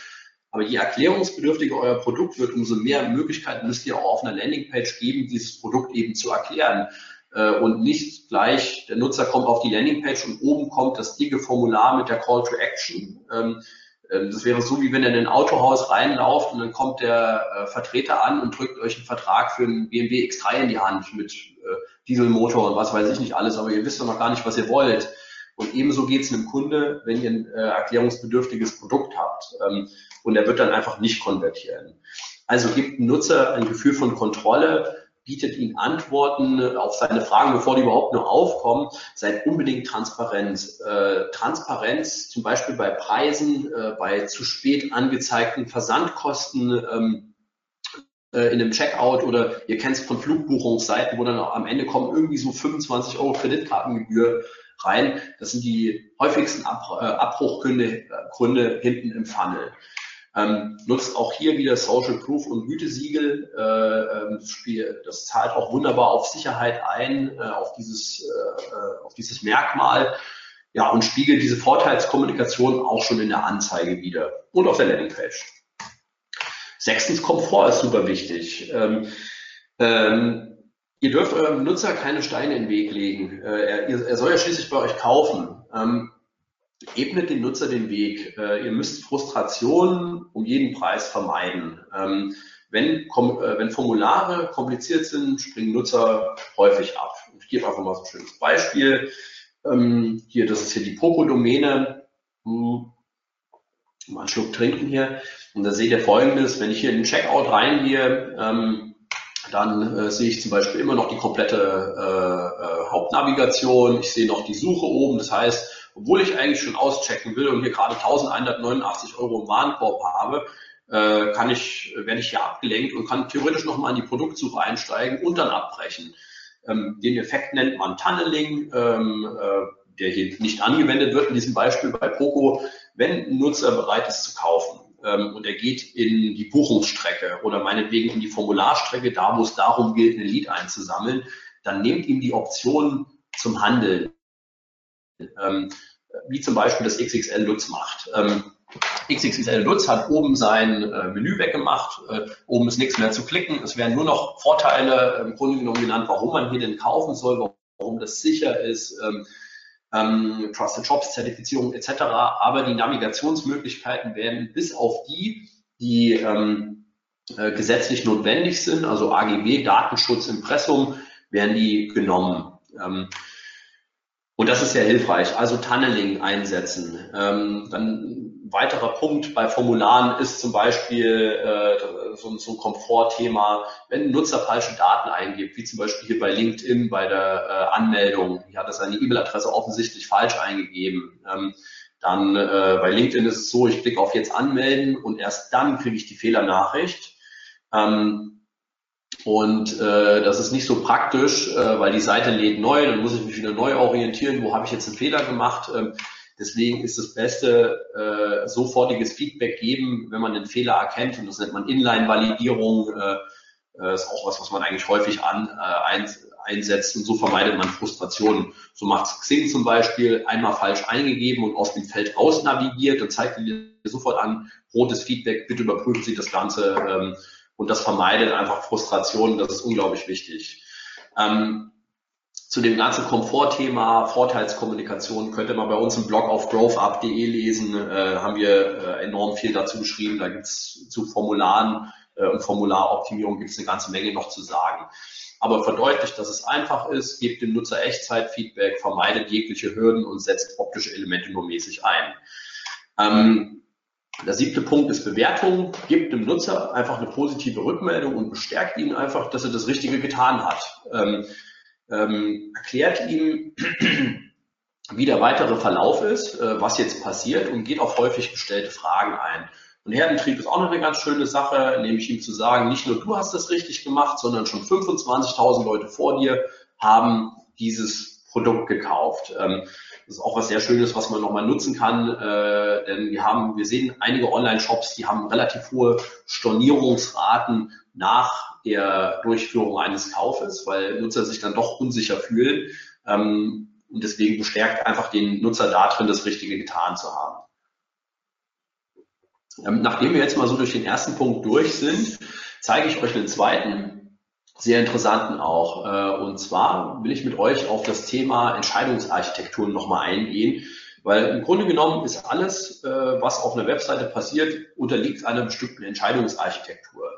aber je erklärungsbedürftiger euer Produkt wird, umso mehr Möglichkeiten müsst ihr auch auf einer Landingpage geben, dieses Produkt eben zu erklären. Äh, und nicht gleich, der Nutzer kommt auf die Landingpage und oben kommt das dicke Formular mit der Call to Action. Ähm, das wäre so, wie wenn ihr in ein Autohaus reinlauft und dann kommt der äh, Vertreter an und drückt euch einen Vertrag für einen BMW X3 in die Hand mit äh, Dieselmotor und was weiß ich nicht alles, aber ihr wisst doch noch gar nicht, was ihr wollt. Und ebenso geht es einem Kunde, wenn ihr ein erklärungsbedürftiges Produkt habt. Ähm, und er wird dann einfach nicht konvertieren. Also gibt dem Nutzer ein Gefühl von Kontrolle, bietet ihm Antworten auf seine Fragen, bevor die überhaupt nur aufkommen. Seid unbedingt transparent. Äh, Transparenz zum Beispiel bei Preisen, äh, bei zu spät angezeigten Versandkosten, ähm, äh, in einem Checkout oder ihr kennt es von Flugbuchungsseiten, wo dann am Ende kommen irgendwie so 25 Euro Kreditkartengebühr rein. Das sind die häufigsten Ab äh, Abbruchgründe äh, Gründe hinten im Funnel. Ähm, nutzt auch hier wieder Social Proof und Gütesiegel. Äh, ähm, das zahlt auch wunderbar auf Sicherheit ein, äh, auf, dieses, äh, auf dieses Merkmal. Ja, und spiegelt diese Vorteilskommunikation auch schon in der Anzeige wieder und auf der Landingpage. Sechstens, Komfort ist super wichtig. Ähm, ähm, ihr dürft eurem Nutzer keine Steine in den Weg legen. Äh, er, er, soll ja schließlich bei euch kaufen. Ähm, ebnet den Nutzer den Weg. Äh, ihr müsst Frustration um jeden Preis vermeiden. Ähm, wenn, äh, wenn Formulare kompliziert sind, springen Nutzer häufig ab. Ich gebe einfach mal so ein schönes Beispiel. Ähm, hier, das ist hier die Popo-Domäne. Hm, mal einen Schluck trinken hier. Und da seht ihr folgendes, wenn ich hier in den Checkout reingehe, ähm, dann äh, sehe ich zum Beispiel immer noch die komplette äh, äh, Hauptnavigation. Ich sehe noch die Suche oben. Das heißt, obwohl ich eigentlich schon auschecken will und hier gerade 1189 Euro im Warenkorb habe, äh, kann ich, werde ich hier abgelenkt und kann theoretisch nochmal in die Produktsuche einsteigen und dann abbrechen. Ähm, den Effekt nennt man Tunneling, ähm, äh, der hier nicht angewendet wird in diesem Beispiel bei Poco, wenn ein Nutzer bereit ist zu kaufen ähm, und er geht in die Buchungsstrecke oder meinetwegen in die Formularstrecke, da wo es darum geht, ein Lied einzusammeln, dann nehmt ihm die Option zum Handeln ähm, wie zum Beispiel das XXL Lutz macht. Ähm, XXL Lutz hat oben sein äh, Menü weggemacht, äh, oben ist nichts mehr zu klicken, es werden nur noch Vorteile im Grunde genommen genannt, warum man hier denn kaufen soll, warum das sicher ist, ähm, ähm, Trusted Shops, Zertifizierung etc. Aber die Navigationsmöglichkeiten werden bis auf die, die ähm, äh, gesetzlich notwendig sind, also AGB, Datenschutz, Impressum, werden die genommen. Ähm, und das ist sehr hilfreich. Also Tunneling einsetzen. Ähm, dann ein weiterer Punkt bei Formularen ist zum Beispiel äh, so, so, ein Komfortthema, wenn ein Nutzer falsche Daten eingibt, wie zum Beispiel hier bei LinkedIn bei der äh, Anmeldung. Hier hat er seine E-Mail-Adresse offensichtlich falsch eingegeben. Ähm, dann äh, bei LinkedIn ist es so, ich klicke auf jetzt anmelden und erst dann kriege ich die Fehlernachricht. Ähm, und äh, das ist nicht so praktisch, äh, weil die Seite lädt neu, dann muss ich mich wieder neu orientieren, wo habe ich jetzt einen Fehler gemacht. Ähm, deswegen ist das Beste äh, sofortiges Feedback geben, wenn man den Fehler erkennt. Und das nennt man Inline-Validierung. Äh, äh, ist auch was, was man eigentlich häufig an, äh, ein, einsetzt. Und so vermeidet man Frustrationen. So macht Xing zum Beispiel einmal falsch eingegeben und aus dem Feld raus navigiert und zeigt dir sofort an, rotes Feedback, bitte überprüfen Sie das Ganze. Ähm, und das vermeidet einfach Frustration. Das ist unglaublich wichtig. Ähm, zu dem ganzen Komfortthema, Vorteilskommunikation könnt ihr mal bei uns im Blog auf growthup.de lesen. Äh, haben wir äh, enorm viel dazu geschrieben. Da gibt's zu Formularen äh, und Formularoptimierung gibt's eine ganze Menge noch zu sagen. Aber verdeutlicht, dass es einfach ist, gebt dem Nutzer Echtzeitfeedback, vermeidet jegliche Hürden und setzt optische Elemente nur mäßig ein. Ähm, der siebte Punkt ist Bewertung. Gibt dem Nutzer einfach eine positive Rückmeldung und bestärkt ihn einfach, dass er das Richtige getan hat. Ähm, ähm, erklärt ihm, wie der weitere Verlauf ist, äh, was jetzt passiert und geht auf häufig gestellte Fragen ein. Und Herdentrieb ist auch noch eine ganz schöne Sache, nämlich ihm zu sagen, nicht nur du hast das richtig gemacht, sondern schon 25.000 Leute vor dir haben dieses Produkt gekauft. Ähm, das ist auch was sehr Schönes, was man nochmal nutzen kann, äh, denn wir haben, wir sehen einige Online-Shops, die haben relativ hohe Stornierungsraten nach der Durchführung eines Kaufes, weil Nutzer sich dann doch unsicher fühlen. Ähm, und deswegen bestärkt einfach den Nutzer darin, das Richtige getan zu haben. Ähm, nachdem wir jetzt mal so durch den ersten Punkt durch sind, zeige ich euch einen zweiten, sehr interessanten auch. Äh, und zwar will ich mit euch auf das Thema Entscheidungsarchitekturen nochmal eingehen, weil im Grunde genommen ist alles, äh, was auf einer Webseite passiert, unterliegt einer bestimmten Entscheidungsarchitektur.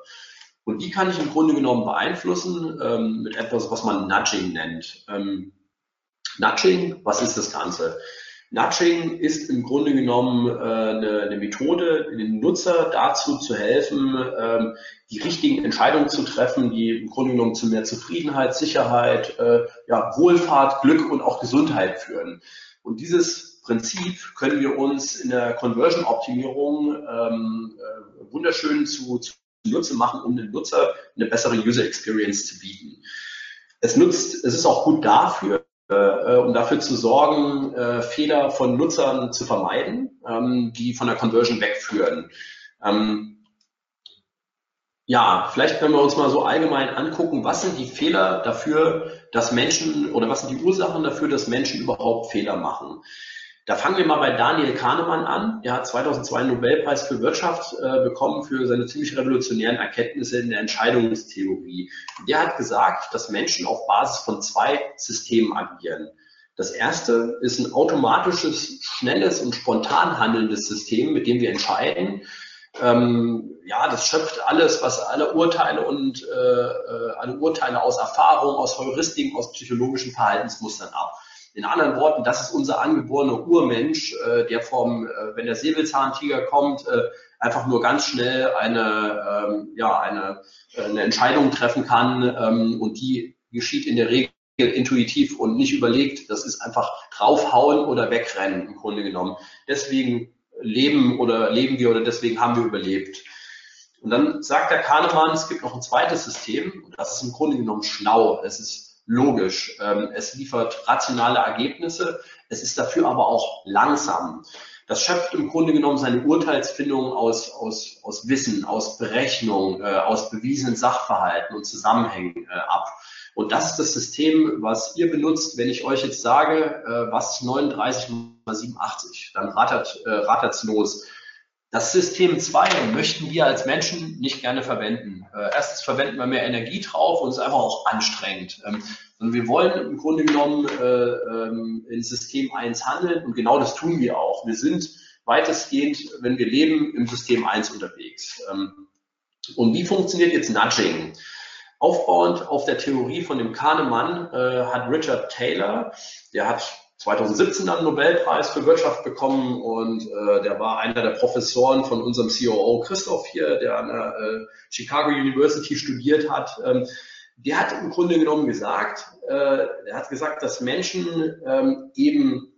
Und die kann ich im Grunde genommen beeinflussen ähm, mit etwas, was man Nudging nennt. Ähm, Nudging, was ist das Ganze? Nudging ist im Grunde genommen äh, eine, eine Methode, den Nutzer dazu zu helfen, ähm, die richtigen Entscheidungen zu treffen, die im Grunde genommen zu mehr Zufriedenheit, Sicherheit, äh, ja, Wohlfahrt, Glück und auch Gesundheit führen. Und dieses Prinzip können wir uns in der Conversion-Optimierung ähm, äh, wunderschön zu, zu Nutze machen, um den Nutzer eine bessere User Experience zu bieten. Es nutzt, es ist auch gut dafür, äh, um dafür zu sorgen, äh, Fehler von Nutzern zu vermeiden, ähm, die von der Conversion wegführen. Ähm, ja, vielleicht können wir uns mal so allgemein angucken, was sind die Fehler dafür, dass Menschen oder was sind die Ursachen dafür, dass Menschen überhaupt Fehler machen. Da fangen wir mal bei Daniel Kahnemann an. Er hat 2002 einen Nobelpreis für Wirtschaft äh, bekommen für seine ziemlich revolutionären Erkenntnisse in der Entscheidungstheorie. Der hat gesagt, dass Menschen auf Basis von zwei Systemen agieren. Das erste ist ein automatisches, schnelles und spontan handelndes System, mit dem wir entscheiden. Ähm, ja, das schöpft alles, was alle Urteile und äh, äh alle Urteile aus Erfahrung, aus Heuristiken, aus psychologischen Verhaltensmustern ab. In anderen Worten, das ist unser angeborener Urmensch, äh, der vom, äh, wenn der Säbelzahntiger kommt, äh, einfach nur ganz schnell eine, ähm, ja, eine, äh, eine Entscheidung treffen kann ähm, und die geschieht in der Regel intuitiv und nicht überlegt. Das ist einfach draufhauen oder wegrennen im Grunde genommen. Deswegen leben oder leben wir oder deswegen haben wir überlebt. Und dann sagt der Kahnemann, es gibt noch ein zweites System und das ist im Grunde genommen schlau. Es ist logisch. Ähm, es liefert rationale Ergebnisse. Es ist dafür aber auch langsam. Das schöpft im Grunde genommen seine Urteilsfindung aus, aus, aus Wissen, aus Berechnung, äh, aus bewiesenen Sachverhalten und Zusammenhängen äh, ab. Und das ist das System, was ihr benutzt, wenn ich euch jetzt sage, äh, was ist 39 mal 87, dann rattert rattert's los. Das System 2 möchten wir als Menschen nicht gerne verwenden. Äh, erstens verwenden wir mehr Energie drauf und es ist einfach auch anstrengend. Ähm, und wir wollen im Grunde genommen äh, ähm, in System 1 handeln und genau das tun wir auch. Wir sind weitestgehend, wenn wir leben, im System 1 unterwegs. Ähm, und wie funktioniert jetzt Nudging? Aufbauend auf der Theorie von dem Kahnemann äh, hat Richard Taylor, der hat 2017 dann Nobelpreis für Wirtschaft bekommen und äh, der war einer der Professoren von unserem COO Christoph hier, der an der äh, Chicago University studiert hat. Ähm, der hat im Grunde genommen gesagt, äh, er hat gesagt, dass Menschen ähm, eben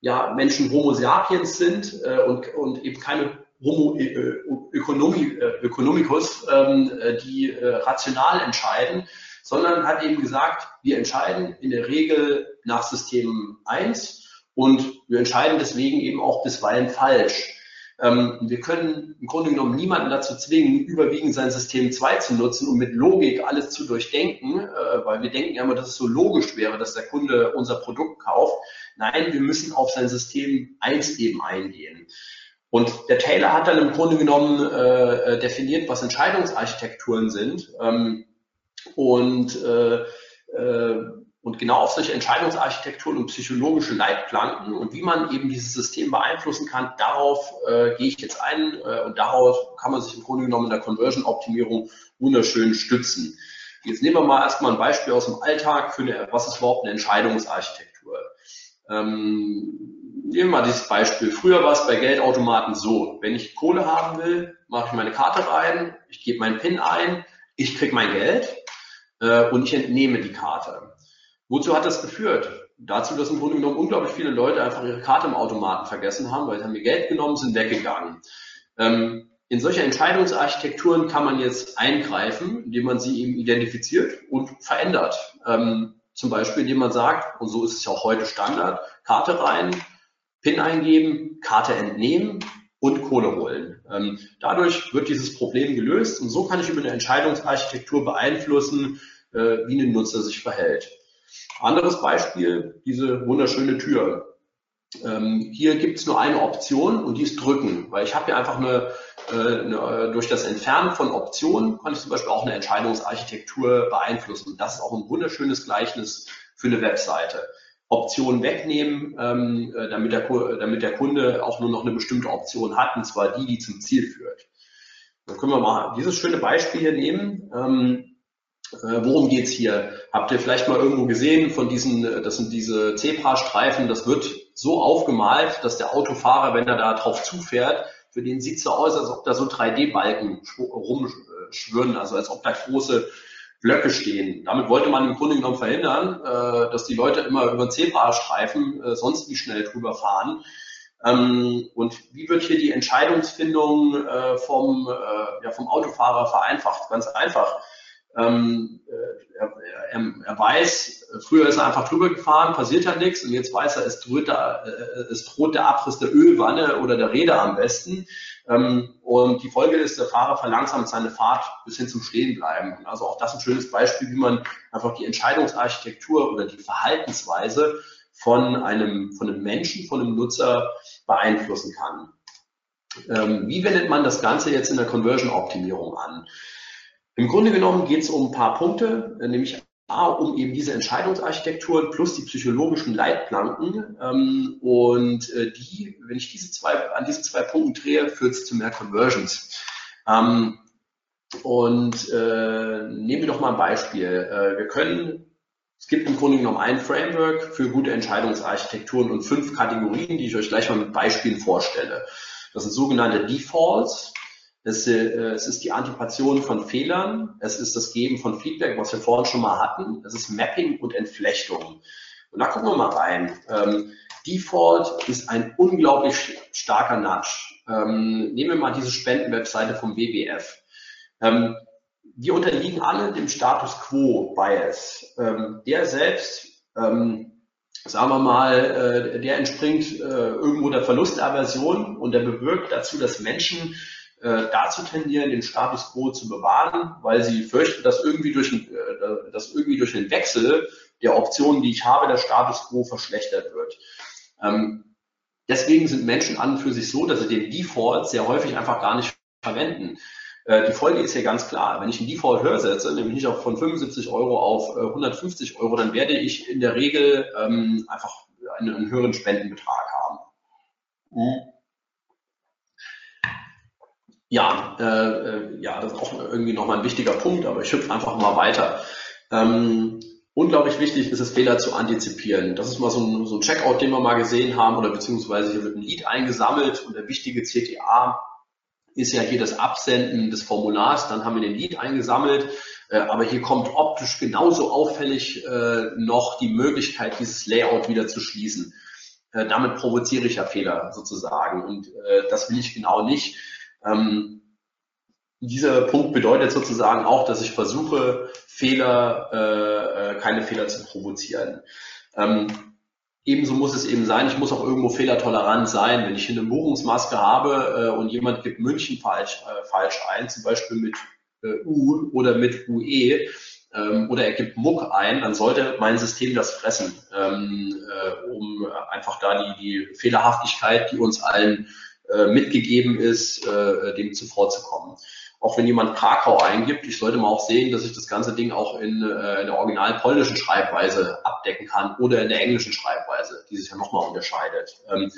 ja Menschen Homo sapiens sind äh, und, und eben keine Homo äh, Ökonomi, äh, Ökonomicus, ähm, äh, die äh, rational entscheiden, sondern hat eben gesagt, wir entscheiden in der Regel nach System 1 und wir entscheiden deswegen eben auch bisweilen falsch. Ähm, wir können im Grunde genommen niemanden dazu zwingen, überwiegend sein System 2 zu nutzen und mit Logik alles zu durchdenken, äh, weil wir denken ja immer, dass es so logisch wäre, dass der Kunde unser Produkt kauft. Nein, wir müssen auf sein System 1 eben eingehen. Und der Taylor hat dann im Grunde genommen äh, definiert, was Entscheidungsarchitekturen sind. Ähm, und, äh, äh, und genau auf solche Entscheidungsarchitekturen und psychologische Leitplanken und wie man eben dieses System beeinflussen kann, darauf äh, gehe ich jetzt ein äh, und darauf kann man sich im Grunde genommen in der Conversion-Optimierung wunderschön stützen. Jetzt nehmen wir mal erstmal ein Beispiel aus dem Alltag für eine, was ist überhaupt eine Entscheidungsarchitektur. Ähm, nehmen wir mal dieses Beispiel. Früher war es bei Geldautomaten so, wenn ich Kohle haben will, mache ich meine Karte rein, ich gebe meinen PIN ein, ich kriege mein Geld äh, und ich entnehme die Karte. Wozu hat das geführt? Dazu, dass im Grunde genommen unglaublich viele Leute einfach ihre Karte im Automaten vergessen haben, weil sie haben ihr Geld genommen, sind weggegangen. Ähm, in solche Entscheidungsarchitekturen kann man jetzt eingreifen, indem man sie eben identifiziert und verändert. Ähm, zum Beispiel, indem man sagt, und so ist es ja auch heute Standard, Karte rein, PIN eingeben, Karte entnehmen und Kohle holen. Ähm, dadurch wird dieses Problem gelöst und so kann ich über eine Entscheidungsarchitektur beeinflussen, äh, wie ein Nutzer sich verhält. Anderes Beispiel, diese wunderschöne Tür. Ähm, hier gibt es nur eine Option und die ist drücken, weil ich habe ja einfach eine, äh, eine, durch das Entfernen von Optionen kann ich zum Beispiel auch eine Entscheidungsarchitektur beeinflussen. Das ist auch ein wunderschönes Gleichnis für eine Webseite. Optionen wegnehmen, ähm, äh, damit, der, damit der Kunde auch nur noch eine bestimmte Option hat, und zwar die, die zum Ziel führt. Dann können wir mal dieses schöne Beispiel hier nehmen. Ähm, äh, worum geht's hier? Habt ihr vielleicht mal irgendwo gesehen von diesen, äh, das sind diese Zebra-Streifen, das wird so aufgemalt, dass der Autofahrer, wenn er da drauf zufährt, für den sieht so aus, als ob da so 3D-Balken rumschwirren, also als ob da große Blöcke stehen. Damit wollte man im Grunde genommen verhindern, äh, dass die Leute immer über Zebrastreifen äh, sonst wie schnell drüber fahren. Ähm, und wie wird hier die Entscheidungsfindung äh, vom, äh, ja, vom Autofahrer vereinfacht? Ganz einfach ähm, äh, er, er, er, weiß, früher ist er einfach drüber gefahren, passiert halt nichts und jetzt weiß er, es droht, der, äh, es droht der Abriss der Ölwanne oder der Räder am besten. Ähm, und die Folge ist, der Fahrer verlangsamt seine Fahrt bis hin zum Stehenbleiben. Also auch das ein schönes Beispiel, wie man einfach die Entscheidungsarchitektur oder die Verhaltensweise von einem, von einem Menschen, von einem Nutzer beeinflussen kann. Ähm, wie wendet man das Ganze jetzt in der Conversion-Optimierung an? Im Grunde genommen geht es um ein paar Punkte, äh, nämlich A, um eben diese Entscheidungsarchitekturen plus die psychologischen Leitplanken. Ähm, und äh, die, wenn ich diese zwei, an diesen zwei Punkten drehe, führt es zu mehr Conversions. Ähm, und äh, nehmen wir doch mal ein Beispiel. Äh, wir können, es gibt im Grunde genommen ein Framework für gute Entscheidungsarchitekturen und fünf Kategorien, die ich euch gleich mal mit Beispielen vorstelle. Das sind sogenannte Defaults. Es, äh, es ist die Antipation von Fehlern, es ist das Geben von Feedback, was wir vorhin schon mal hatten, es ist Mapping und Entflechtung. Und da gucken wir mal rein. Ähm, Default ist ein unglaublich starker Nudge. Ähm, nehmen wir mal diese Spendenwebseite vom WWF. Ähm, wir unterliegen alle dem Status Quo Bias. Ähm, der selbst, ähm, sagen wir mal, äh, der entspringt äh, irgendwo der Verlustaversion und der bewirkt dazu, dass Menschen äh, dazu tendieren, den Status quo zu bewahren, weil sie fürchten, dass irgendwie durch, äh, dass irgendwie durch den Wechsel der Optionen, die ich habe, der Status quo verschlechtert wird. Ähm, deswegen sind Menschen an und für sich so, dass sie den Default sehr häufig einfach gar nicht verwenden. Äh, die Folge ist hier ganz klar. Wenn ich einen Default höher setze, nämlich nicht auf von 75 Euro auf 150 Euro, dann werde ich in der Regel ähm, einfach einen, einen höheren Spendenbetrag haben. Mhm. Ja, äh, äh, ja, das ist auch irgendwie nochmal ein wichtiger Punkt, aber ich hüpfe einfach mal weiter. Ähm, unglaublich wichtig ist es, Fehler zu antizipieren. Das ist mal so ein, so ein Checkout, den wir mal gesehen haben, oder beziehungsweise hier wird ein Lead eingesammelt und der wichtige CTA ist ja hier das Absenden des Formulars, dann haben wir den Lead eingesammelt, äh, aber hier kommt optisch genauso auffällig äh, noch die Möglichkeit, dieses Layout wieder zu schließen. Äh, damit provoziere ich ja Fehler sozusagen und äh, das will ich genau nicht. Ähm, dieser Punkt bedeutet sozusagen auch, dass ich versuche, Fehler, äh, äh, keine Fehler zu provozieren. Ähm, ebenso muss es eben sein, ich muss auch irgendwo fehlertolerant sein. Wenn ich eine Buchungsmaske habe äh, und jemand gibt München falsch, äh, falsch ein, zum Beispiel mit äh, U oder mit UE, ähm, oder er gibt Muck ein, dann sollte mein System das fressen, ähm, äh, um einfach da die, die Fehlerhaftigkeit, die uns allen äh, mitgegeben ist, äh, dem zuvorzukommen. Auch wenn jemand Krakau eingibt, ich sollte mal auch sehen, dass ich das ganze Ding auch in, äh, in der original polnischen Schreibweise abdecken kann oder in der englischen Schreibweise, die sich ja nochmal unterscheidet. Ähm,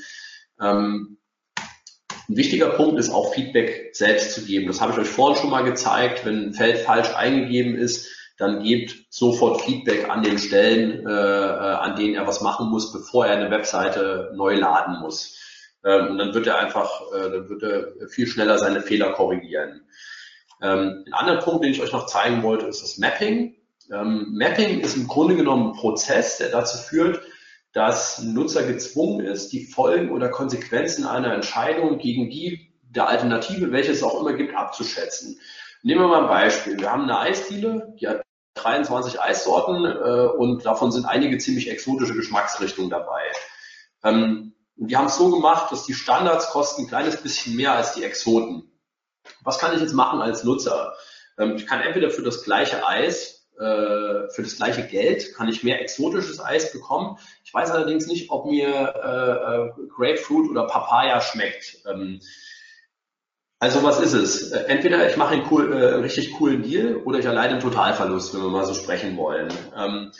ähm, ein wichtiger Punkt ist auch Feedback selbst zu geben. Das habe ich euch vorhin schon mal gezeigt. Wenn ein Feld falsch eingegeben ist, dann gebt sofort Feedback an den Stellen, äh, äh, an denen er was machen muss, bevor er eine Webseite neu laden muss. Ähm, und dann wird er einfach, äh, dann wird er viel schneller seine Fehler korrigieren. Ähm, ein anderer Punkt, den ich euch noch zeigen wollte, ist das Mapping. Ähm, Mapping ist im Grunde genommen ein Prozess, der dazu führt, dass ein Nutzer gezwungen ist, die Folgen oder Konsequenzen einer Entscheidung gegen die der Alternative, welche es auch immer gibt, abzuschätzen. Nehmen wir mal ein Beispiel. Wir haben eine Eisdiele, die hat 23 Eissorten äh, und davon sind einige ziemlich exotische Geschmacksrichtungen dabei. Ähm, und die haben es so gemacht, dass die Standards kosten ein kleines bisschen mehr als die Exoten. Was kann ich jetzt machen als Nutzer? Ähm, ich kann entweder für das gleiche Eis äh, für das gleiche Geld kann ich mehr exotisches Eis bekommen. Ich weiß allerdings nicht, ob mir äh, äh, Grapefruit oder Papaya schmeckt. Ähm, also was ist es? Äh, entweder ich mache einen, cool, äh, einen richtig coolen Deal oder ich erleide einen Totalverlust, wenn wir mal so sprechen wollen. Ähm,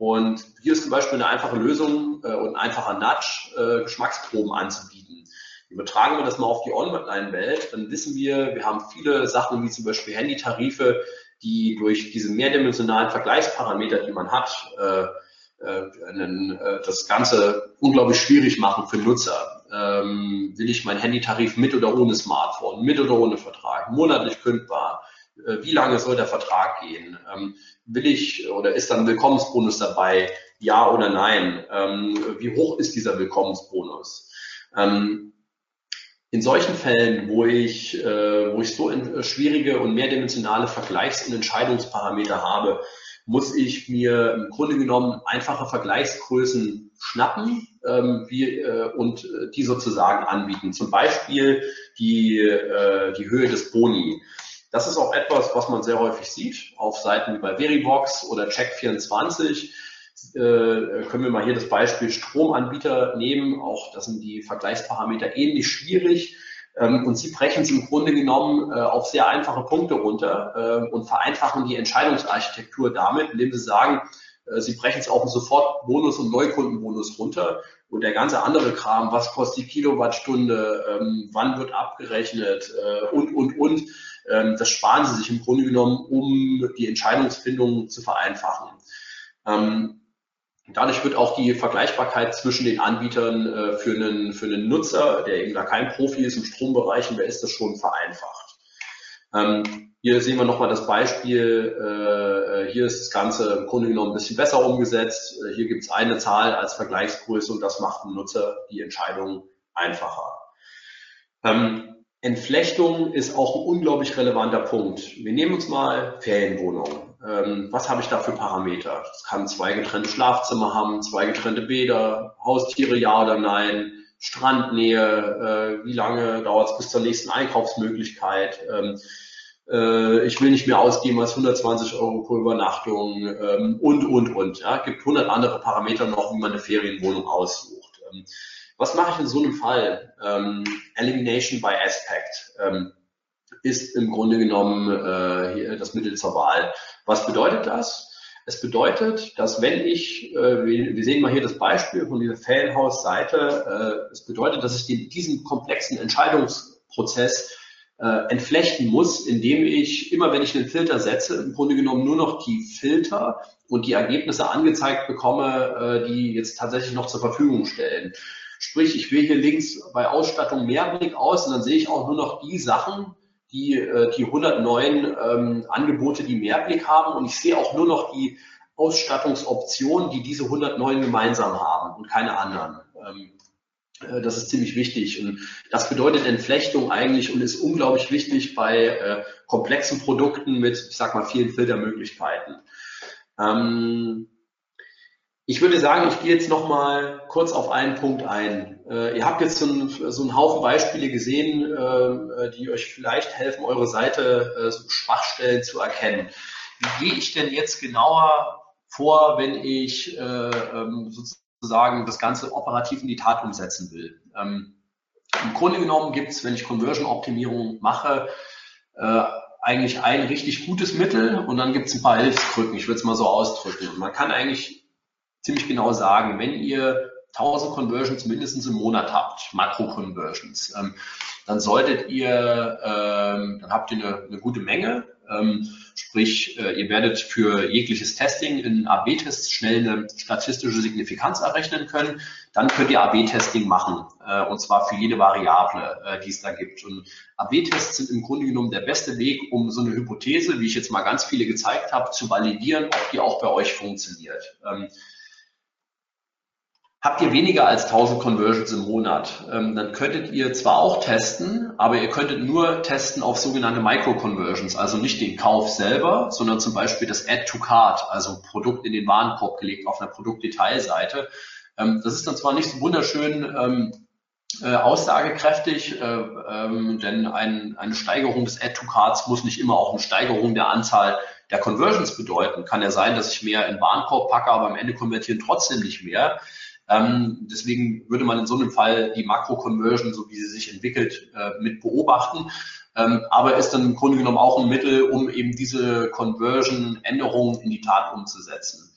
und hier ist zum Beispiel eine einfache Lösung äh, und ein einfacher Nudge, äh, Geschmacksproben anzubieten. Übertragen wir das mal auf die Online-Welt, dann wissen wir, wir haben viele Sachen wie zum Beispiel Handytarife, die durch diese mehrdimensionalen Vergleichsparameter, die man hat, äh, äh, äh, das Ganze unglaublich schwierig machen für Nutzer. Ähm, will ich meinen Handytarif mit oder ohne Smartphone, mit oder ohne Vertrag, monatlich kündbar? Äh, wie lange soll der Vertrag gehen? Ähm, will ich oder ist dann ein Willkommensbonus dabei? Ja oder nein? Ähm, wie hoch ist dieser Willkommensbonus? Ähm, in solchen Fällen, wo ich, äh, wo ich so äh, schwierige und mehrdimensionale Vergleichs- und Entscheidungsparameter habe, muss ich mir im Grunde genommen einfache Vergleichsgrößen schnappen ähm, wie, äh, und die sozusagen anbieten. Zum Beispiel die, äh, die Höhe des Boni. Das ist auch etwas, was man sehr häufig sieht auf Seiten wie bei Verivox oder Check24 äh, können wir mal hier das Beispiel Stromanbieter nehmen. Auch das sind die Vergleichsparameter ähnlich schwierig. Ähm, und sie brechen es im Grunde genommen äh, auf sehr einfache Punkte runter äh, und vereinfachen die Entscheidungsarchitektur damit, indem sie sagen, äh, sie brechen es auf einen Sofortbonus und Neukundenbonus runter. Und der ganze andere Kram, was kostet die Kilowattstunde, ähm, wann wird abgerechnet äh, und, und, und, ähm, das sparen sie sich im Grunde genommen, um die Entscheidungsfindung zu vereinfachen. Ähm, Dadurch wird auch die Vergleichbarkeit zwischen den Anbietern äh, für, einen, für einen Nutzer, der eben da kein Profi ist im Strombereich, und wer ist das schon vereinfacht. Ähm, hier sehen wir nochmal das Beispiel, äh, hier ist das Ganze im Grunde genommen ein bisschen besser umgesetzt. Äh, hier gibt es eine Zahl als Vergleichsgröße und das macht dem Nutzer die Entscheidung einfacher. Ähm, Entflechtung ist auch ein unglaublich relevanter Punkt. Wir nehmen uns mal Ferienwohnungen ähm, was habe ich da für Parameter? Es kann zwei getrennte Schlafzimmer haben, zwei getrennte Bäder, Haustiere ja oder nein, Strandnähe, äh, wie lange dauert es bis zur nächsten Einkaufsmöglichkeit, ähm, äh, ich will nicht mehr ausgeben als 120 Euro pro Übernachtung ähm, und, und, und. Ja, gibt 100 andere Parameter noch, wie man eine Ferienwohnung aussucht. Was mache ich in so einem Fall? Ähm, Elimination by Aspect. Ähm, ist im Grunde genommen äh, das Mittel zur Wahl. Was bedeutet das? Es bedeutet, dass wenn ich, äh, wir sehen mal hier das Beispiel von dieser Ferienhausseite, äh, es bedeutet, dass ich den, diesen komplexen Entscheidungsprozess äh, entflechten muss, indem ich immer, wenn ich einen Filter setze, im Grunde genommen nur noch die Filter und die Ergebnisse angezeigt bekomme, äh, die jetzt tatsächlich noch zur Verfügung stellen. Sprich, ich wähle hier links bei Ausstattung Mehrblick aus und dann sehe ich auch nur noch die Sachen, die, äh, die 109 ähm, Angebote, die Mehrblick haben und ich sehe auch nur noch die Ausstattungsoptionen, die diese 109 gemeinsam haben und keine anderen. Ähm, äh, das ist ziemlich wichtig und das bedeutet Entflechtung eigentlich und ist unglaublich wichtig bei äh, komplexen Produkten mit, ich sag mal, vielen Filtermöglichkeiten. Ähm, ich würde sagen, ich gehe jetzt noch mal kurz auf einen Punkt ein. Äh, ihr habt jetzt so einen, so einen Haufen Beispiele gesehen, äh, die euch vielleicht helfen, eure Seite äh, so Schwachstellen zu erkennen. Wie gehe ich denn jetzt genauer vor, wenn ich äh, ähm, sozusagen das Ganze operativ in die Tat umsetzen will? Ähm, Im Grunde genommen gibt es, wenn ich Conversion-Optimierung mache, äh, eigentlich ein richtig gutes Mittel und dann gibt es ein paar Hilfskrücken, ich würde es mal so ausdrücken. Man kann eigentlich ziemlich genau sagen, wenn ihr 1000 Conversions mindestens im Monat habt, Makro-Conversions, ähm, dann solltet ihr, ähm, dann habt ihr eine, eine gute Menge. Ähm, sprich, äh, ihr werdet für jegliches Testing in AB-Tests schnell eine statistische Signifikanz errechnen können. Dann könnt ihr AB-Testing machen, äh, und zwar für jede Variable, äh, die es da gibt. Und AB-Tests sind im Grunde genommen der beste Weg, um so eine Hypothese, wie ich jetzt mal ganz viele gezeigt habe, zu validieren, ob die auch bei euch funktioniert. Ähm, Habt ihr weniger als 1000 Conversions im Monat, ähm, dann könntet ihr zwar auch testen, aber ihr könntet nur testen auf sogenannte Micro-Conversions, also nicht den Kauf selber, sondern zum Beispiel das Add to Cart, also Produkt in den Warenkorb gelegt auf einer Produktdetailseite. Ähm, das ist dann zwar nicht so wunderschön ähm, äh, aussagekräftig, äh, ähm, denn ein, eine Steigerung des Add to Carts muss nicht immer auch eine Steigerung der Anzahl der Conversions bedeuten. Kann ja sein, dass ich mehr in Warenkorb packe, aber am Ende konvertieren trotzdem nicht mehr. Ähm, deswegen würde man in so einem Fall die Makro-Conversion, so wie sie sich entwickelt, äh, mit beobachten. Ähm, aber ist dann im Grunde genommen auch ein Mittel, um eben diese Conversion-Änderungen in die Tat umzusetzen.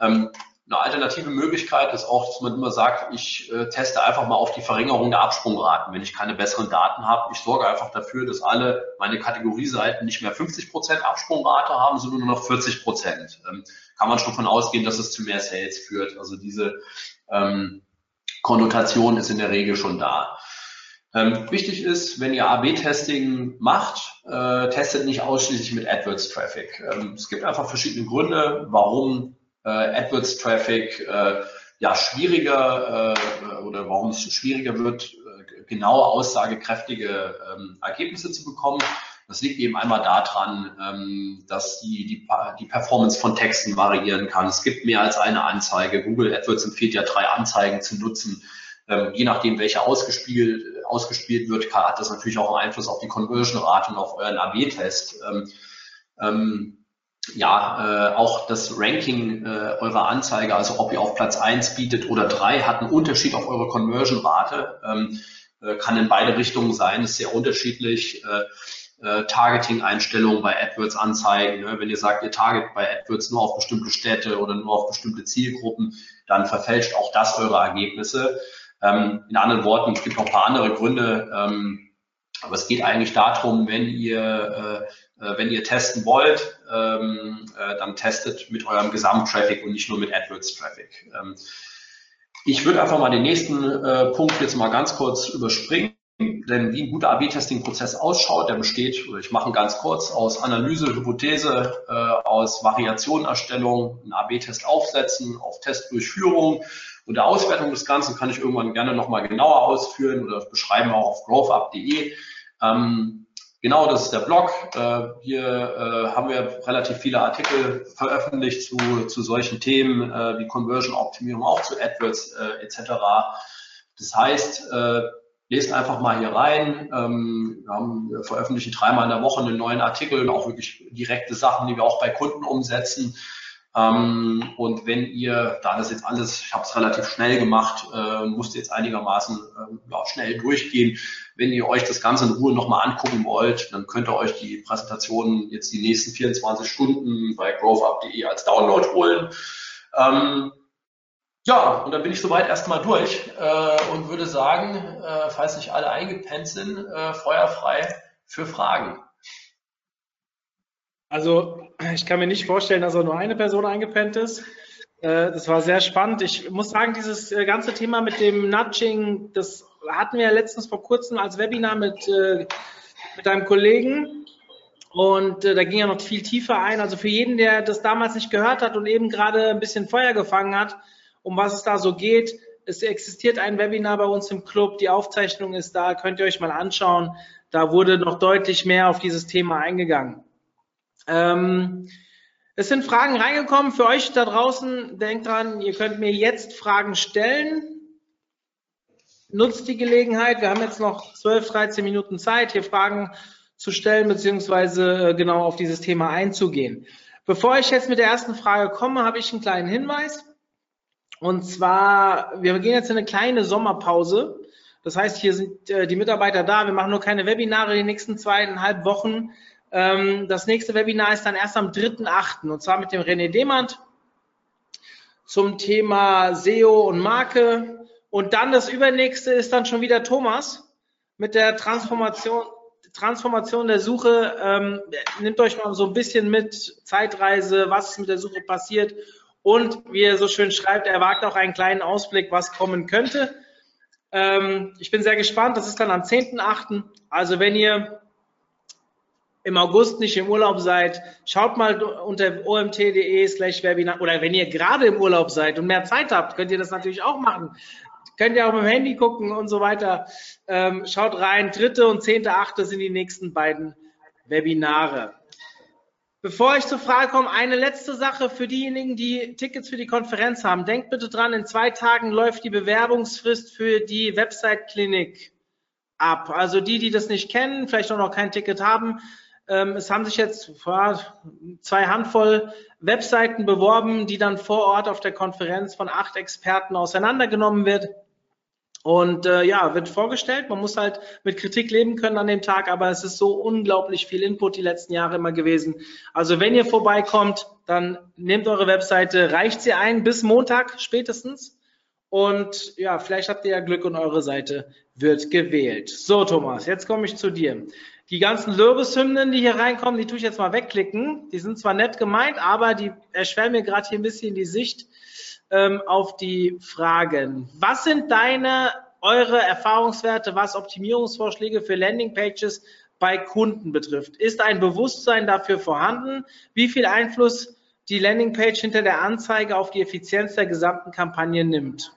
Ähm, eine alternative Möglichkeit ist auch, dass man immer sagt, ich äh, teste einfach mal auf die Verringerung der Absprungraten, wenn ich keine besseren Daten habe. Ich sorge einfach dafür, dass alle meine Kategorieseiten nicht mehr 50 Prozent Absprungrate haben, sondern nur noch 40%. Prozent. Ähm, kann man schon davon ausgehen, dass es zu mehr Sales führt. Also diese ähm, Konnotation ist in der Regel schon da. Ähm, wichtig ist, wenn ihr AB-Testing macht, äh, testet nicht ausschließlich mit AdWords-Traffic. Ähm, es gibt einfach verschiedene Gründe, warum äh, AdWords-Traffic äh, ja schwieriger äh, oder warum es schwieriger wird, äh, genaue, aussagekräftige ähm, Ergebnisse zu bekommen. Das liegt eben einmal daran, ähm, dass die, die, die Performance von Texten variieren kann. Es gibt mehr als eine Anzeige. Google AdWords empfiehlt ja drei Anzeigen zu nutzen. Ähm, je nachdem, welche ausgespielt, ausgespielt wird, hat das natürlich auch einen Einfluss auf die Conversion-Rate und auf euren AB-Test. Ähm, ja, äh, auch das Ranking äh, eurer Anzeige, also ob ihr auf Platz eins bietet oder drei, hat einen Unterschied auf eure Conversion-Rate. Ähm, äh, kann in beide Richtungen sein, ist sehr unterschiedlich. Äh, äh, Targeting-Einstellungen bei AdWords-Anzeigen. Ne? Wenn ihr sagt, ihr target bei AdWords nur auf bestimmte Städte oder nur auf bestimmte Zielgruppen, dann verfälscht auch das eure Ergebnisse. Ähm, in anderen Worten, es gibt noch ein paar andere Gründe, ähm, aber es geht eigentlich darum, wenn ihr, äh, äh wenn ihr testen wollt, ähm, äh, dann testet mit eurem Gesamttraffic und nicht nur mit AdWords-Traffic. Ich würde einfach mal den nächsten Punkt jetzt mal ganz kurz überspringen. Denn wie ein guter AB-Testing-Prozess ausschaut, der besteht, ich mache ihn ganz kurz, aus Analyse, Hypothese, äh, aus Variationenerstellung, einen AB-Test aufsetzen, auf Testdurchführung und der Auswertung des Ganzen kann ich irgendwann gerne nochmal genauer ausführen oder beschreiben auch auf growthup.de. Ähm, genau, das ist der Blog. Äh, hier äh, haben wir relativ viele Artikel veröffentlicht zu, zu solchen Themen äh, wie Conversion-Optimierung, auch zu AdWords äh, etc. Das heißt, äh, lest einfach mal hier rein. Ähm, wir, haben, wir veröffentlichen dreimal in der Woche einen neuen Artikel und auch wirklich direkte Sachen, die wir auch bei Kunden umsetzen. Ähm, und wenn ihr, da das jetzt alles, ich habe es relativ schnell gemacht, äh, musste jetzt einigermaßen äh, ja, schnell durchgehen. Wenn ihr euch das Ganze in Ruhe nochmal angucken wollt, dann könnt ihr euch die Präsentation jetzt die nächsten 24 Stunden bei growthup.de als Download holen. Ähm, ja, und dann bin ich soweit erstmal durch äh, und würde sagen, äh, falls nicht alle eingepennt sind, äh, feuerfrei für Fragen. Also ich kann mir nicht vorstellen, dass nur eine Person eingepennt ist. Äh, das war sehr spannend. Ich muss sagen, dieses äh, ganze Thema mit dem Nudging, das hatten wir ja letztens vor kurzem als Webinar mit, äh, mit einem Kollegen. Und da ging ja noch viel tiefer ein. Also für jeden, der das damals nicht gehört hat und eben gerade ein bisschen Feuer gefangen hat, um was es da so geht. Es existiert ein Webinar bei uns im Club, die Aufzeichnung ist da, könnt ihr euch mal anschauen. Da wurde noch deutlich mehr auf dieses Thema eingegangen. Ähm, es sind Fragen reingekommen für euch da draußen. Denkt dran, ihr könnt mir jetzt Fragen stellen. Nutzt die Gelegenheit. Wir haben jetzt noch 12, 13 Minuten Zeit, hier Fragen zu stellen, beziehungsweise äh, genau auf dieses Thema einzugehen. Bevor ich jetzt mit der ersten Frage komme, habe ich einen kleinen Hinweis. Und zwar, wir gehen jetzt in eine kleine Sommerpause, Das heißt, hier sind äh, die Mitarbeiter da. Wir machen nur keine Webinare die nächsten zweieinhalb Wochen. Ähm, das nächste Webinar ist dann erst am 3.8. und zwar mit dem René Demand zum Thema SEO und Marke. Und dann das übernächste ist dann schon wieder Thomas mit der Transformation, Transformation der Suche. Ähm, nehmt euch mal so ein bisschen mit Zeitreise, was ist mit der Suche passiert. Und wie er so schön schreibt, er wagt auch einen kleinen Ausblick, was kommen könnte. Ähm, ich bin sehr gespannt. Das ist dann am 10.8. Also wenn ihr im August nicht im Urlaub seid, schaut mal unter omt.de slash Webinar oder wenn ihr gerade im Urlaub seid und mehr Zeit habt, könnt ihr das natürlich auch machen. Könnt ihr auch mit dem Handy gucken und so weiter. Ähm, schaut rein. Dritte und zehnte, achte sind die nächsten beiden Webinare. Bevor ich zur Frage komme, eine letzte Sache für diejenigen, die Tickets für die Konferenz haben. Denkt bitte dran, in zwei Tagen läuft die Bewerbungsfrist für die Website-Klinik ab. Also die, die das nicht kennen, vielleicht auch noch kein Ticket haben, ähm, es haben sich jetzt zwei Handvoll Webseiten beworben, die dann vor Ort auf der Konferenz von acht Experten auseinandergenommen wird. Und äh, ja, wird vorgestellt. Man muss halt mit Kritik leben können an dem Tag, aber es ist so unglaublich viel Input die letzten Jahre immer gewesen. Also wenn ihr vorbeikommt, dann nehmt eure Webseite, reicht sie ein bis Montag spätestens. Und ja, vielleicht habt ihr ja Glück und eure Seite wird gewählt. So, Thomas, jetzt komme ich zu dir. Die ganzen Lobeshymnen, die hier reinkommen, die tue ich jetzt mal wegklicken. Die sind zwar nett gemeint, aber die erschweren mir gerade hier ein bisschen die Sicht ähm, auf die Fragen. Was sind deine, eure Erfahrungswerte, was Optimierungsvorschläge für Landingpages bei Kunden betrifft? Ist ein Bewusstsein dafür vorhanden? Wie viel Einfluss die Landingpage hinter der Anzeige auf die Effizienz der gesamten Kampagne nimmt?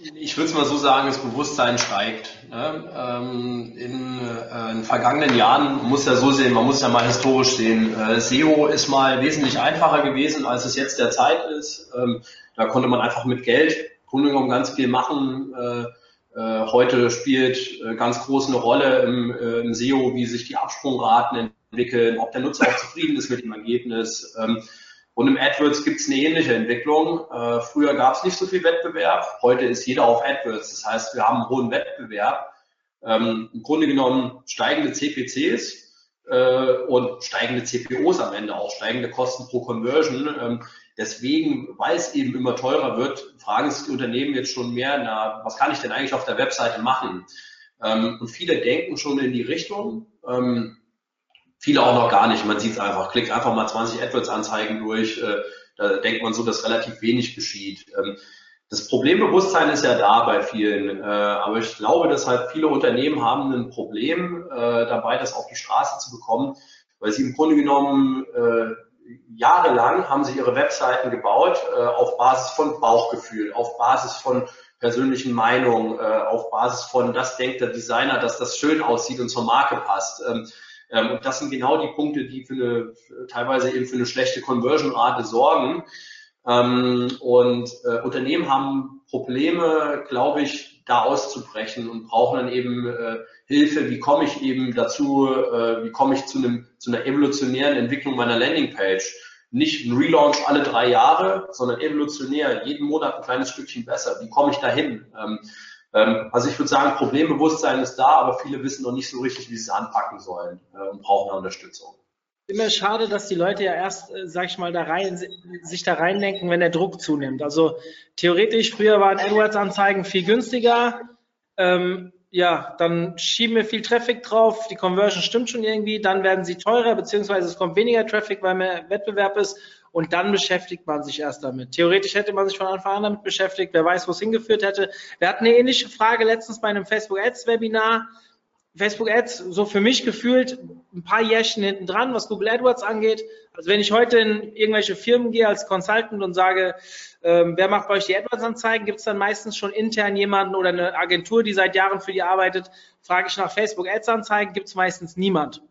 Ich würde es mal so sagen, das Bewusstsein steigt. Ne? Ähm, in, äh, in, vergangenen Jahren muss ja so sehen, man muss ja mal historisch sehen. Äh, SEO ist mal wesentlich einfacher gewesen, als es jetzt der Zeit ist. Ähm, da konnte man einfach mit Geld Grunde genommen ganz viel machen. Äh, heute spielt ganz groß eine Rolle im, im, SEO, wie sich die Absprungraten entwickeln, ob der Nutzer auch zufrieden ist mit dem Ergebnis. Und im AdWords gibt es eine ähnliche Entwicklung. Äh, früher gab es nicht so viel Wettbewerb, heute ist jeder auf AdWords. Das heißt, wir haben einen hohen Wettbewerb. Ähm, Im Grunde genommen steigende CPCs äh, und steigende CPOs am Ende auch, steigende Kosten pro Conversion. Ähm, deswegen, weil es eben immer teurer wird, fragen sich die Unternehmen jetzt schon mehr, na, was kann ich denn eigentlich auf der Webseite machen? Ähm, und viele denken schon in die Richtung. Ähm, Viele auch noch gar nicht. Man sieht es einfach. Klickt einfach mal 20 AdWords-Anzeigen durch. Äh, da denkt man so, dass relativ wenig geschieht. Ähm, das Problembewusstsein ist ja da bei vielen, äh, aber ich glaube, dass halt viele Unternehmen haben ein Problem äh, dabei, das auf die Straße zu bekommen, weil sie im Grunde genommen jahrelang haben sie ihre Webseiten gebaut auf Basis von Bauchgefühl, auf Basis von persönlichen Meinungen, auf Basis von, das denkt der Designer, dass das schön aussieht und zur Marke passt. Ähm, und das sind genau die Punkte, die für eine, teilweise eben für eine schlechte Conversion-Rate sorgen. Ähm, und äh, Unternehmen haben Probleme, glaube ich, da auszubrechen und brauchen dann eben äh, Hilfe. Wie komme ich eben dazu, äh, wie komme ich zu, einem, zu einer evolutionären Entwicklung meiner Landingpage? Nicht ein Relaunch alle drei Jahre, sondern evolutionär, jeden Monat ein kleines Stückchen besser. Wie komme ich dahin? Ähm, ähm, also ich würde sagen, Problembewusstsein ist da, aber viele wissen noch nicht so richtig, wie sie es anpacken sollen und brauchen Unterstützung. Immer schade, dass die Leute ja erst, äh, sag ich mal, da rein, sich da reindenken, wenn der Druck zunimmt. Also theoretisch, früher waren AdWords-Anzeigen viel günstiger. Ähm, ja, dann schieben wir viel Traffic drauf, die Conversion stimmt schon irgendwie, dann werden sie teurer, beziehungsweise es kommt weniger Traffic, weil mehr Wettbewerb ist und dann beschäftigt man sich erst damit. Theoretisch hätte man sich von Anfang an damit beschäftigt, wer weiß, wo es hingeführt hätte. Wir hatten eine ähnliche Frage letztens bei einem Facebook Ads Webinar. Facebook Ads, so für mich gefühlt, ein paar Jährchen hinten dran, was Google AdWords angeht. Also wenn ich heute in irgendwelche Firmen gehe als Consultant und sage, ähm, wer macht bei euch die AdWords-Anzeigen, gibt es dann meistens schon intern jemanden oder eine Agentur, die seit Jahren für die arbeitet. Frage ich nach Facebook Ads-Anzeigen, gibt es meistens niemand.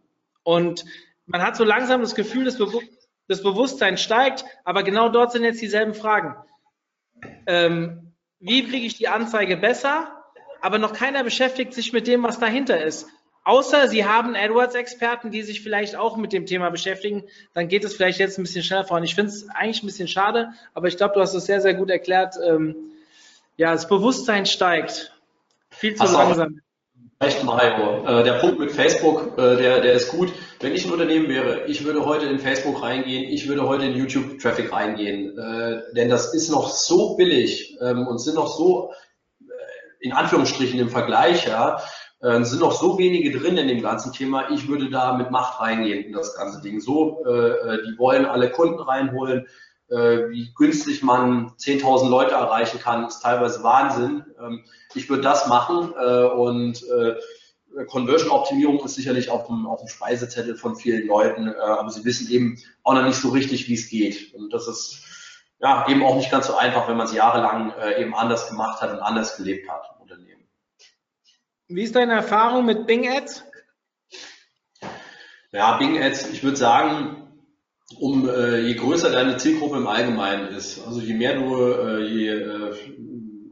Und man hat so langsam das Gefühl, dass das Bewusstsein steigt, aber genau dort sind jetzt dieselben Fragen. Ähm, wie kriege ich die Anzeige besser? Aber noch keiner beschäftigt sich mit dem, was dahinter ist. Außer Sie haben AdWords-Experten, die sich vielleicht auch mit dem Thema beschäftigen, dann geht es vielleicht jetzt ein bisschen schneller voran. Ich finde es eigentlich ein bisschen schade, aber ich glaube, du hast es sehr, sehr gut erklärt. Ähm, ja, das Bewusstsein steigt. Viel zu langsam. Recht, Mario. Äh, der Punkt mit Facebook, äh, der, der ist gut. Wenn ich ein Unternehmen wäre, ich würde heute in Facebook reingehen, ich würde heute in YouTube-Traffic reingehen, äh, denn das ist noch so billig ähm, und sind noch so, äh, in Anführungsstrichen im Vergleich, ja, äh, sind noch so wenige drin in dem ganzen Thema. Ich würde da mit Macht reingehen in das ganze Ding. So, äh, äh die wollen alle Kunden reinholen wie günstig man 10.000 Leute erreichen kann, ist teilweise Wahnsinn. Ähm, ich würde das machen äh, und äh, Conversion-Optimierung ist sicherlich auf dem, auf dem Speisezettel von vielen Leuten, äh, aber sie wissen eben auch noch nicht so richtig, wie es geht. Und das ist ja eben auch nicht ganz so einfach, wenn man es jahrelang äh, eben anders gemacht hat und anders gelebt hat im Unternehmen. Wie ist deine Erfahrung mit Bing Ads? Ja, Bing Ads, ich würde sagen, um äh, je größer deine Zielgruppe im Allgemeinen ist, also je mehr du, äh, je äh,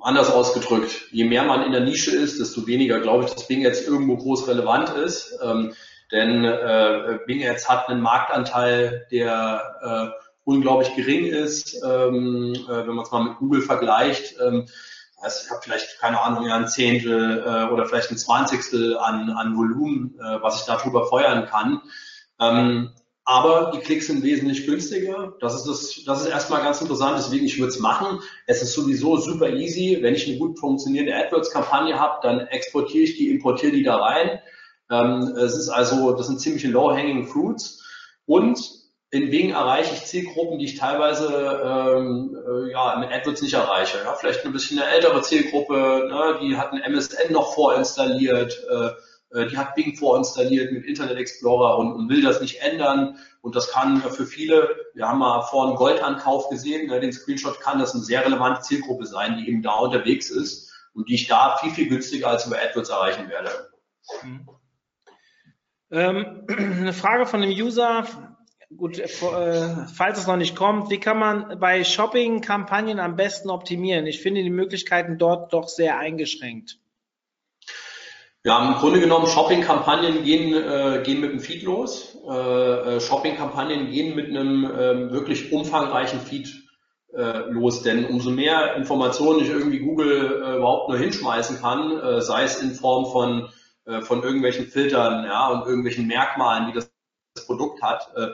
anders ausgedrückt, je mehr man in der Nische ist, desto weniger glaube ich, dass Bing jetzt irgendwo groß relevant ist. Ähm, denn äh, Bing jetzt hat einen Marktanteil, der äh, unglaublich gering ist, ähm, äh, wenn man es mal mit Google vergleicht. Ähm, also ich habe vielleicht, keine Ahnung, ein Zehntel äh, oder vielleicht ein Zwanzigstel an, an Volumen, äh, was ich darüber feuern kann. Ähm, aber die Klicks sind wesentlich günstiger. Das ist, das, das ist erstmal ganz interessant, deswegen ich würde es machen. Es ist sowieso super easy. Wenn ich eine gut funktionierende AdWords-Kampagne habe, dann exportiere ich die, importiere die da rein. Ähm, es ist also, das sind ziemliche low-hanging fruits. Und in Bing erreiche ich Zielgruppen, die ich teilweise ähm, äh, ja, mit AdWords nicht erreiche. Ja, vielleicht ein bisschen eine ältere Zielgruppe, ne, die hat ein MSN noch vorinstalliert. Äh, die hat Bing vorinstalliert mit Internet Explorer und, und, will das nicht ändern. Und das kann für viele, wir haben mal vor einem Goldankauf gesehen, ne, den Screenshot kann das eine sehr relevante Zielgruppe sein, die eben da unterwegs ist und die ich da viel, viel günstiger als über AdWords erreichen werde. Mhm. Ähm, eine Frage von dem User, gut, äh, falls es noch nicht kommt, wie kann man bei Shopping-Kampagnen am besten optimieren? Ich finde die Möglichkeiten dort doch sehr eingeschränkt. Ja, im Grunde genommen, Shopping-Kampagnen gehen, äh, gehen mit dem Feed los. Äh, äh, Shopping-Kampagnen gehen mit einem äh, wirklich umfangreichen Feed äh, los, denn umso mehr Informationen ich irgendwie Google äh, überhaupt nur hinschmeißen kann, äh, sei es in Form von, äh, von irgendwelchen Filtern ja, und irgendwelchen Merkmalen, die das, das Produkt hat, äh,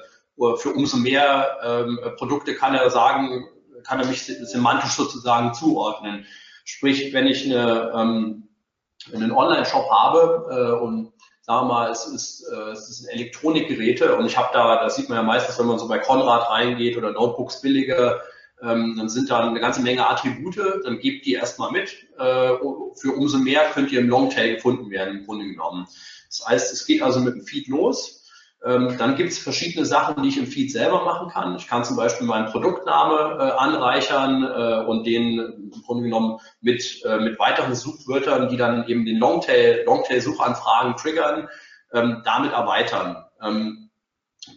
für umso mehr ähm, Produkte kann er sagen, kann er mich semantisch sozusagen zuordnen. Sprich, wenn ich eine ähm, einen Online-Shop habe äh, und sagen wir mal, es ist, äh, es ist Elektronikgeräte und ich habe da, das sieht man ja meistens, wenn man so bei Konrad reingeht oder Notebooks billiger, ähm, dann sind da eine ganze Menge Attribute, dann gebt die erstmal mit. Äh, für umso mehr könnt ihr im Longtail gefunden werden, im Grunde genommen. Das heißt, es geht also mit dem Feed los ähm, dann gibt es verschiedene Sachen, die ich im Feed selber machen kann. Ich kann zum Beispiel meinen Produktname äh, anreichern äh, und den im Grunde genommen mit, äh, mit weiteren Suchwörtern, die dann eben den Longtail, Longtail-Suchanfragen triggern, ähm, damit erweitern. Ähm,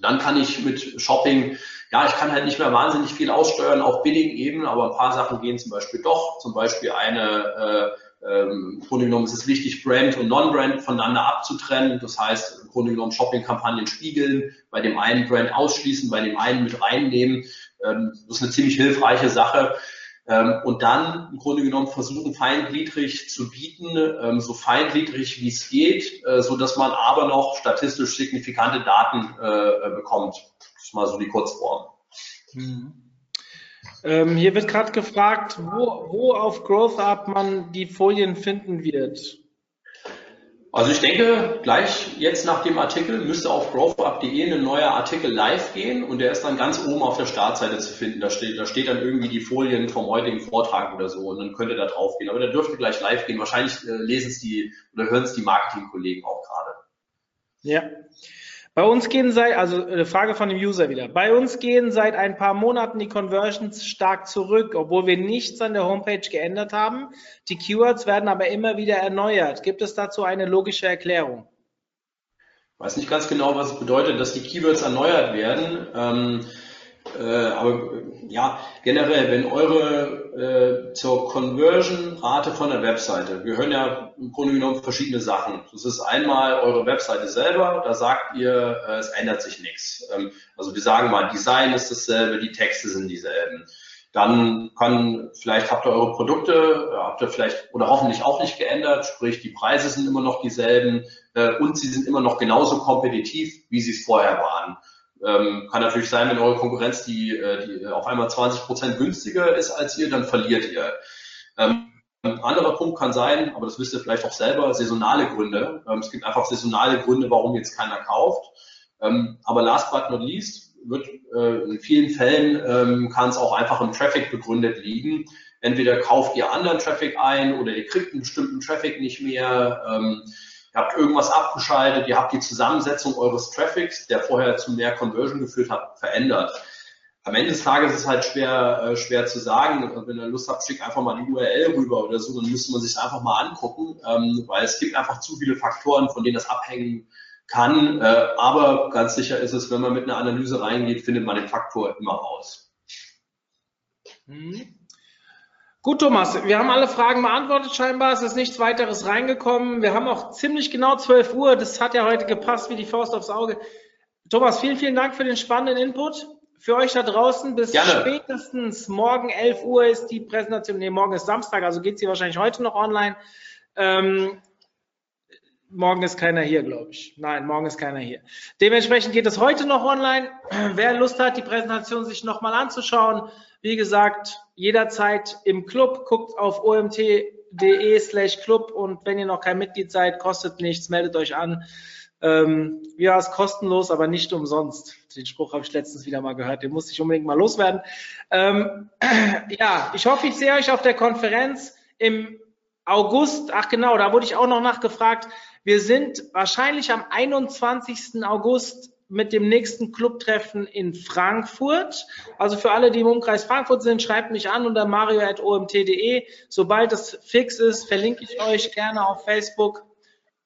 dann kann ich mit Shopping, ja, ich kann halt nicht mehr wahnsinnig viel aussteuern auf billigen Ebenen, aber ein paar Sachen gehen zum Beispiel doch. Zum Beispiel eine äh, ähm, Im Grunde genommen ist es wichtig, Brand und Non-Brand voneinander abzutrennen. Das heißt, im Grunde genommen Shopping-Kampagnen spiegeln, bei dem einen Brand ausschließen, bei dem einen mit reinnehmen. Ähm, das ist eine ziemlich hilfreiche Sache. Ähm, und dann im Grunde genommen versuchen, feingliedrig zu bieten, so feingliedrig wie es geht, äh, so dass man aber noch statistisch signifikante Daten äh, bekommt. Das ist mal so die Kurzform. Mhm. Ähm, hier wird gerade gefragt, wo, wo auf Growth Up man die Folien finden wird. Also ich denke, gleich jetzt nach dem Artikel müsste auf growthup.de ein neuer Artikel live gehen und der ist dann ganz oben auf der Startseite zu finden. Da steht, da steht dann irgendwie die Folien vom heutigen Vortrag oder so und dann könnt ihr da drauf gehen. Aber der dürfte gleich live gehen. Wahrscheinlich äh, lesen es die oder hören es die Marketingkollegen auch gerade. Ja. Bei uns gehen seit, also eine Frage von dem User wieder. Bei uns gehen seit ein paar Monaten die Conversions stark zurück, obwohl wir nichts an der Homepage geändert haben. Die Keywords werden aber immer wieder erneuert. Gibt es dazu eine logische Erklärung? Ich weiß nicht ganz genau, was es bedeutet, dass die Keywords erneuert werden. Ähm, äh, aber ja, generell, wenn eure äh, zur Conversion-Rate von der Webseite, wir hören ja im Grunde genommen verschiedene Sachen. Das ist einmal eure Webseite selber, da sagt ihr, äh, es ändert sich nichts. Ähm, also wir sagen mal, Design ist dasselbe, die Texte sind dieselben. dann kann, vielleicht habt ihr eure Produkte, habt ihr vielleicht oder hoffentlich auch nicht geändert, sprich die Preise sind immer noch dieselben äh, und sie sind immer noch genauso kompetitiv, wie sie es vorher waren. Ähm, kann natürlich sein, wenn eure Konkurrenz die, äh, die auf einmal 20 Prozent günstiger ist als ihr, dann verliert ihr. Ähm, ein anderer Punkt kann sein, aber das wisst ihr vielleicht auch selber, saisonale Gründe. Ähm, es gibt einfach saisonale Gründe, warum jetzt keiner kauft. Ähm, aber last but not least wird äh, in vielen Fällen ähm, kann es auch einfach im Traffic begründet liegen. Entweder kauft ihr anderen Traffic ein oder ihr kriegt einen bestimmten Traffic nicht mehr. Ihr habt irgendwas abgeschaltet, ihr habt die Zusammensetzung eures Traffics, der vorher zu mehr Conversion geführt hat, verändert am Ende des Tages ist es halt schwer, äh, schwer zu sagen. Wenn ihr Lust habt, schickt einfach mal die URL rüber oder so, dann müsste man sich einfach mal angucken, ähm, weil es gibt einfach zu viele Faktoren, von denen das abhängen kann. Äh, aber ganz sicher ist es, wenn man mit einer Analyse reingeht, findet man den Faktor immer raus. Mhm. Gut, Thomas, wir haben alle Fragen beantwortet scheinbar. Es ist nichts weiteres reingekommen. Wir haben auch ziemlich genau 12 Uhr. Das hat ja heute gepasst wie die Faust aufs Auge. Thomas, vielen, vielen Dank für den spannenden Input für euch da draußen. Bis Gerne. spätestens morgen 11 Uhr ist die Präsentation. Nee, morgen ist Samstag, also geht sie wahrscheinlich heute noch online. Ähm, morgen ist keiner hier, glaube ich. Nein, morgen ist keiner hier. Dementsprechend geht es heute noch online. Wer Lust hat, die Präsentation sich nochmal anzuschauen, wie gesagt, jederzeit im Club, guckt auf omt.de slash Club und wenn ihr noch kein Mitglied seid, kostet nichts, meldet euch an. Ähm, ja, ist kostenlos, aber nicht umsonst. Den Spruch habe ich letztens wieder mal gehört. Den muss ich unbedingt mal loswerden. Ähm, ja, ich hoffe, ich sehe euch auf der Konferenz im August. Ach genau, da wurde ich auch noch nachgefragt. Wir sind wahrscheinlich am 21. August mit dem nächsten Clubtreffen in Frankfurt. Also für alle, die im Umkreis Frankfurt sind, schreibt mich an unter mario.omt.de. Sobald es fix ist, verlinke ich euch gerne auf Facebook.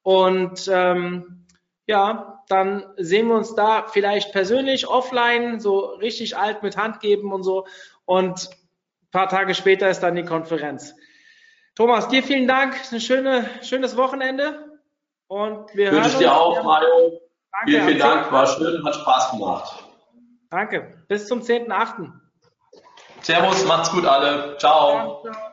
Und ähm, ja, dann sehen wir uns da vielleicht persönlich, offline, so richtig alt mit Hand geben und so. Und ein paar Tage später ist dann die Konferenz. Thomas, dir vielen Dank, ein schöne, schönes Wochenende. Und wir Wünsche ich dir auch, Mario. Danke, vielen, vielen Dank, war schön, hat Spaß gemacht. Danke, bis zum 10.8. Servus, macht's gut alle. Ciao. Ja, ciao.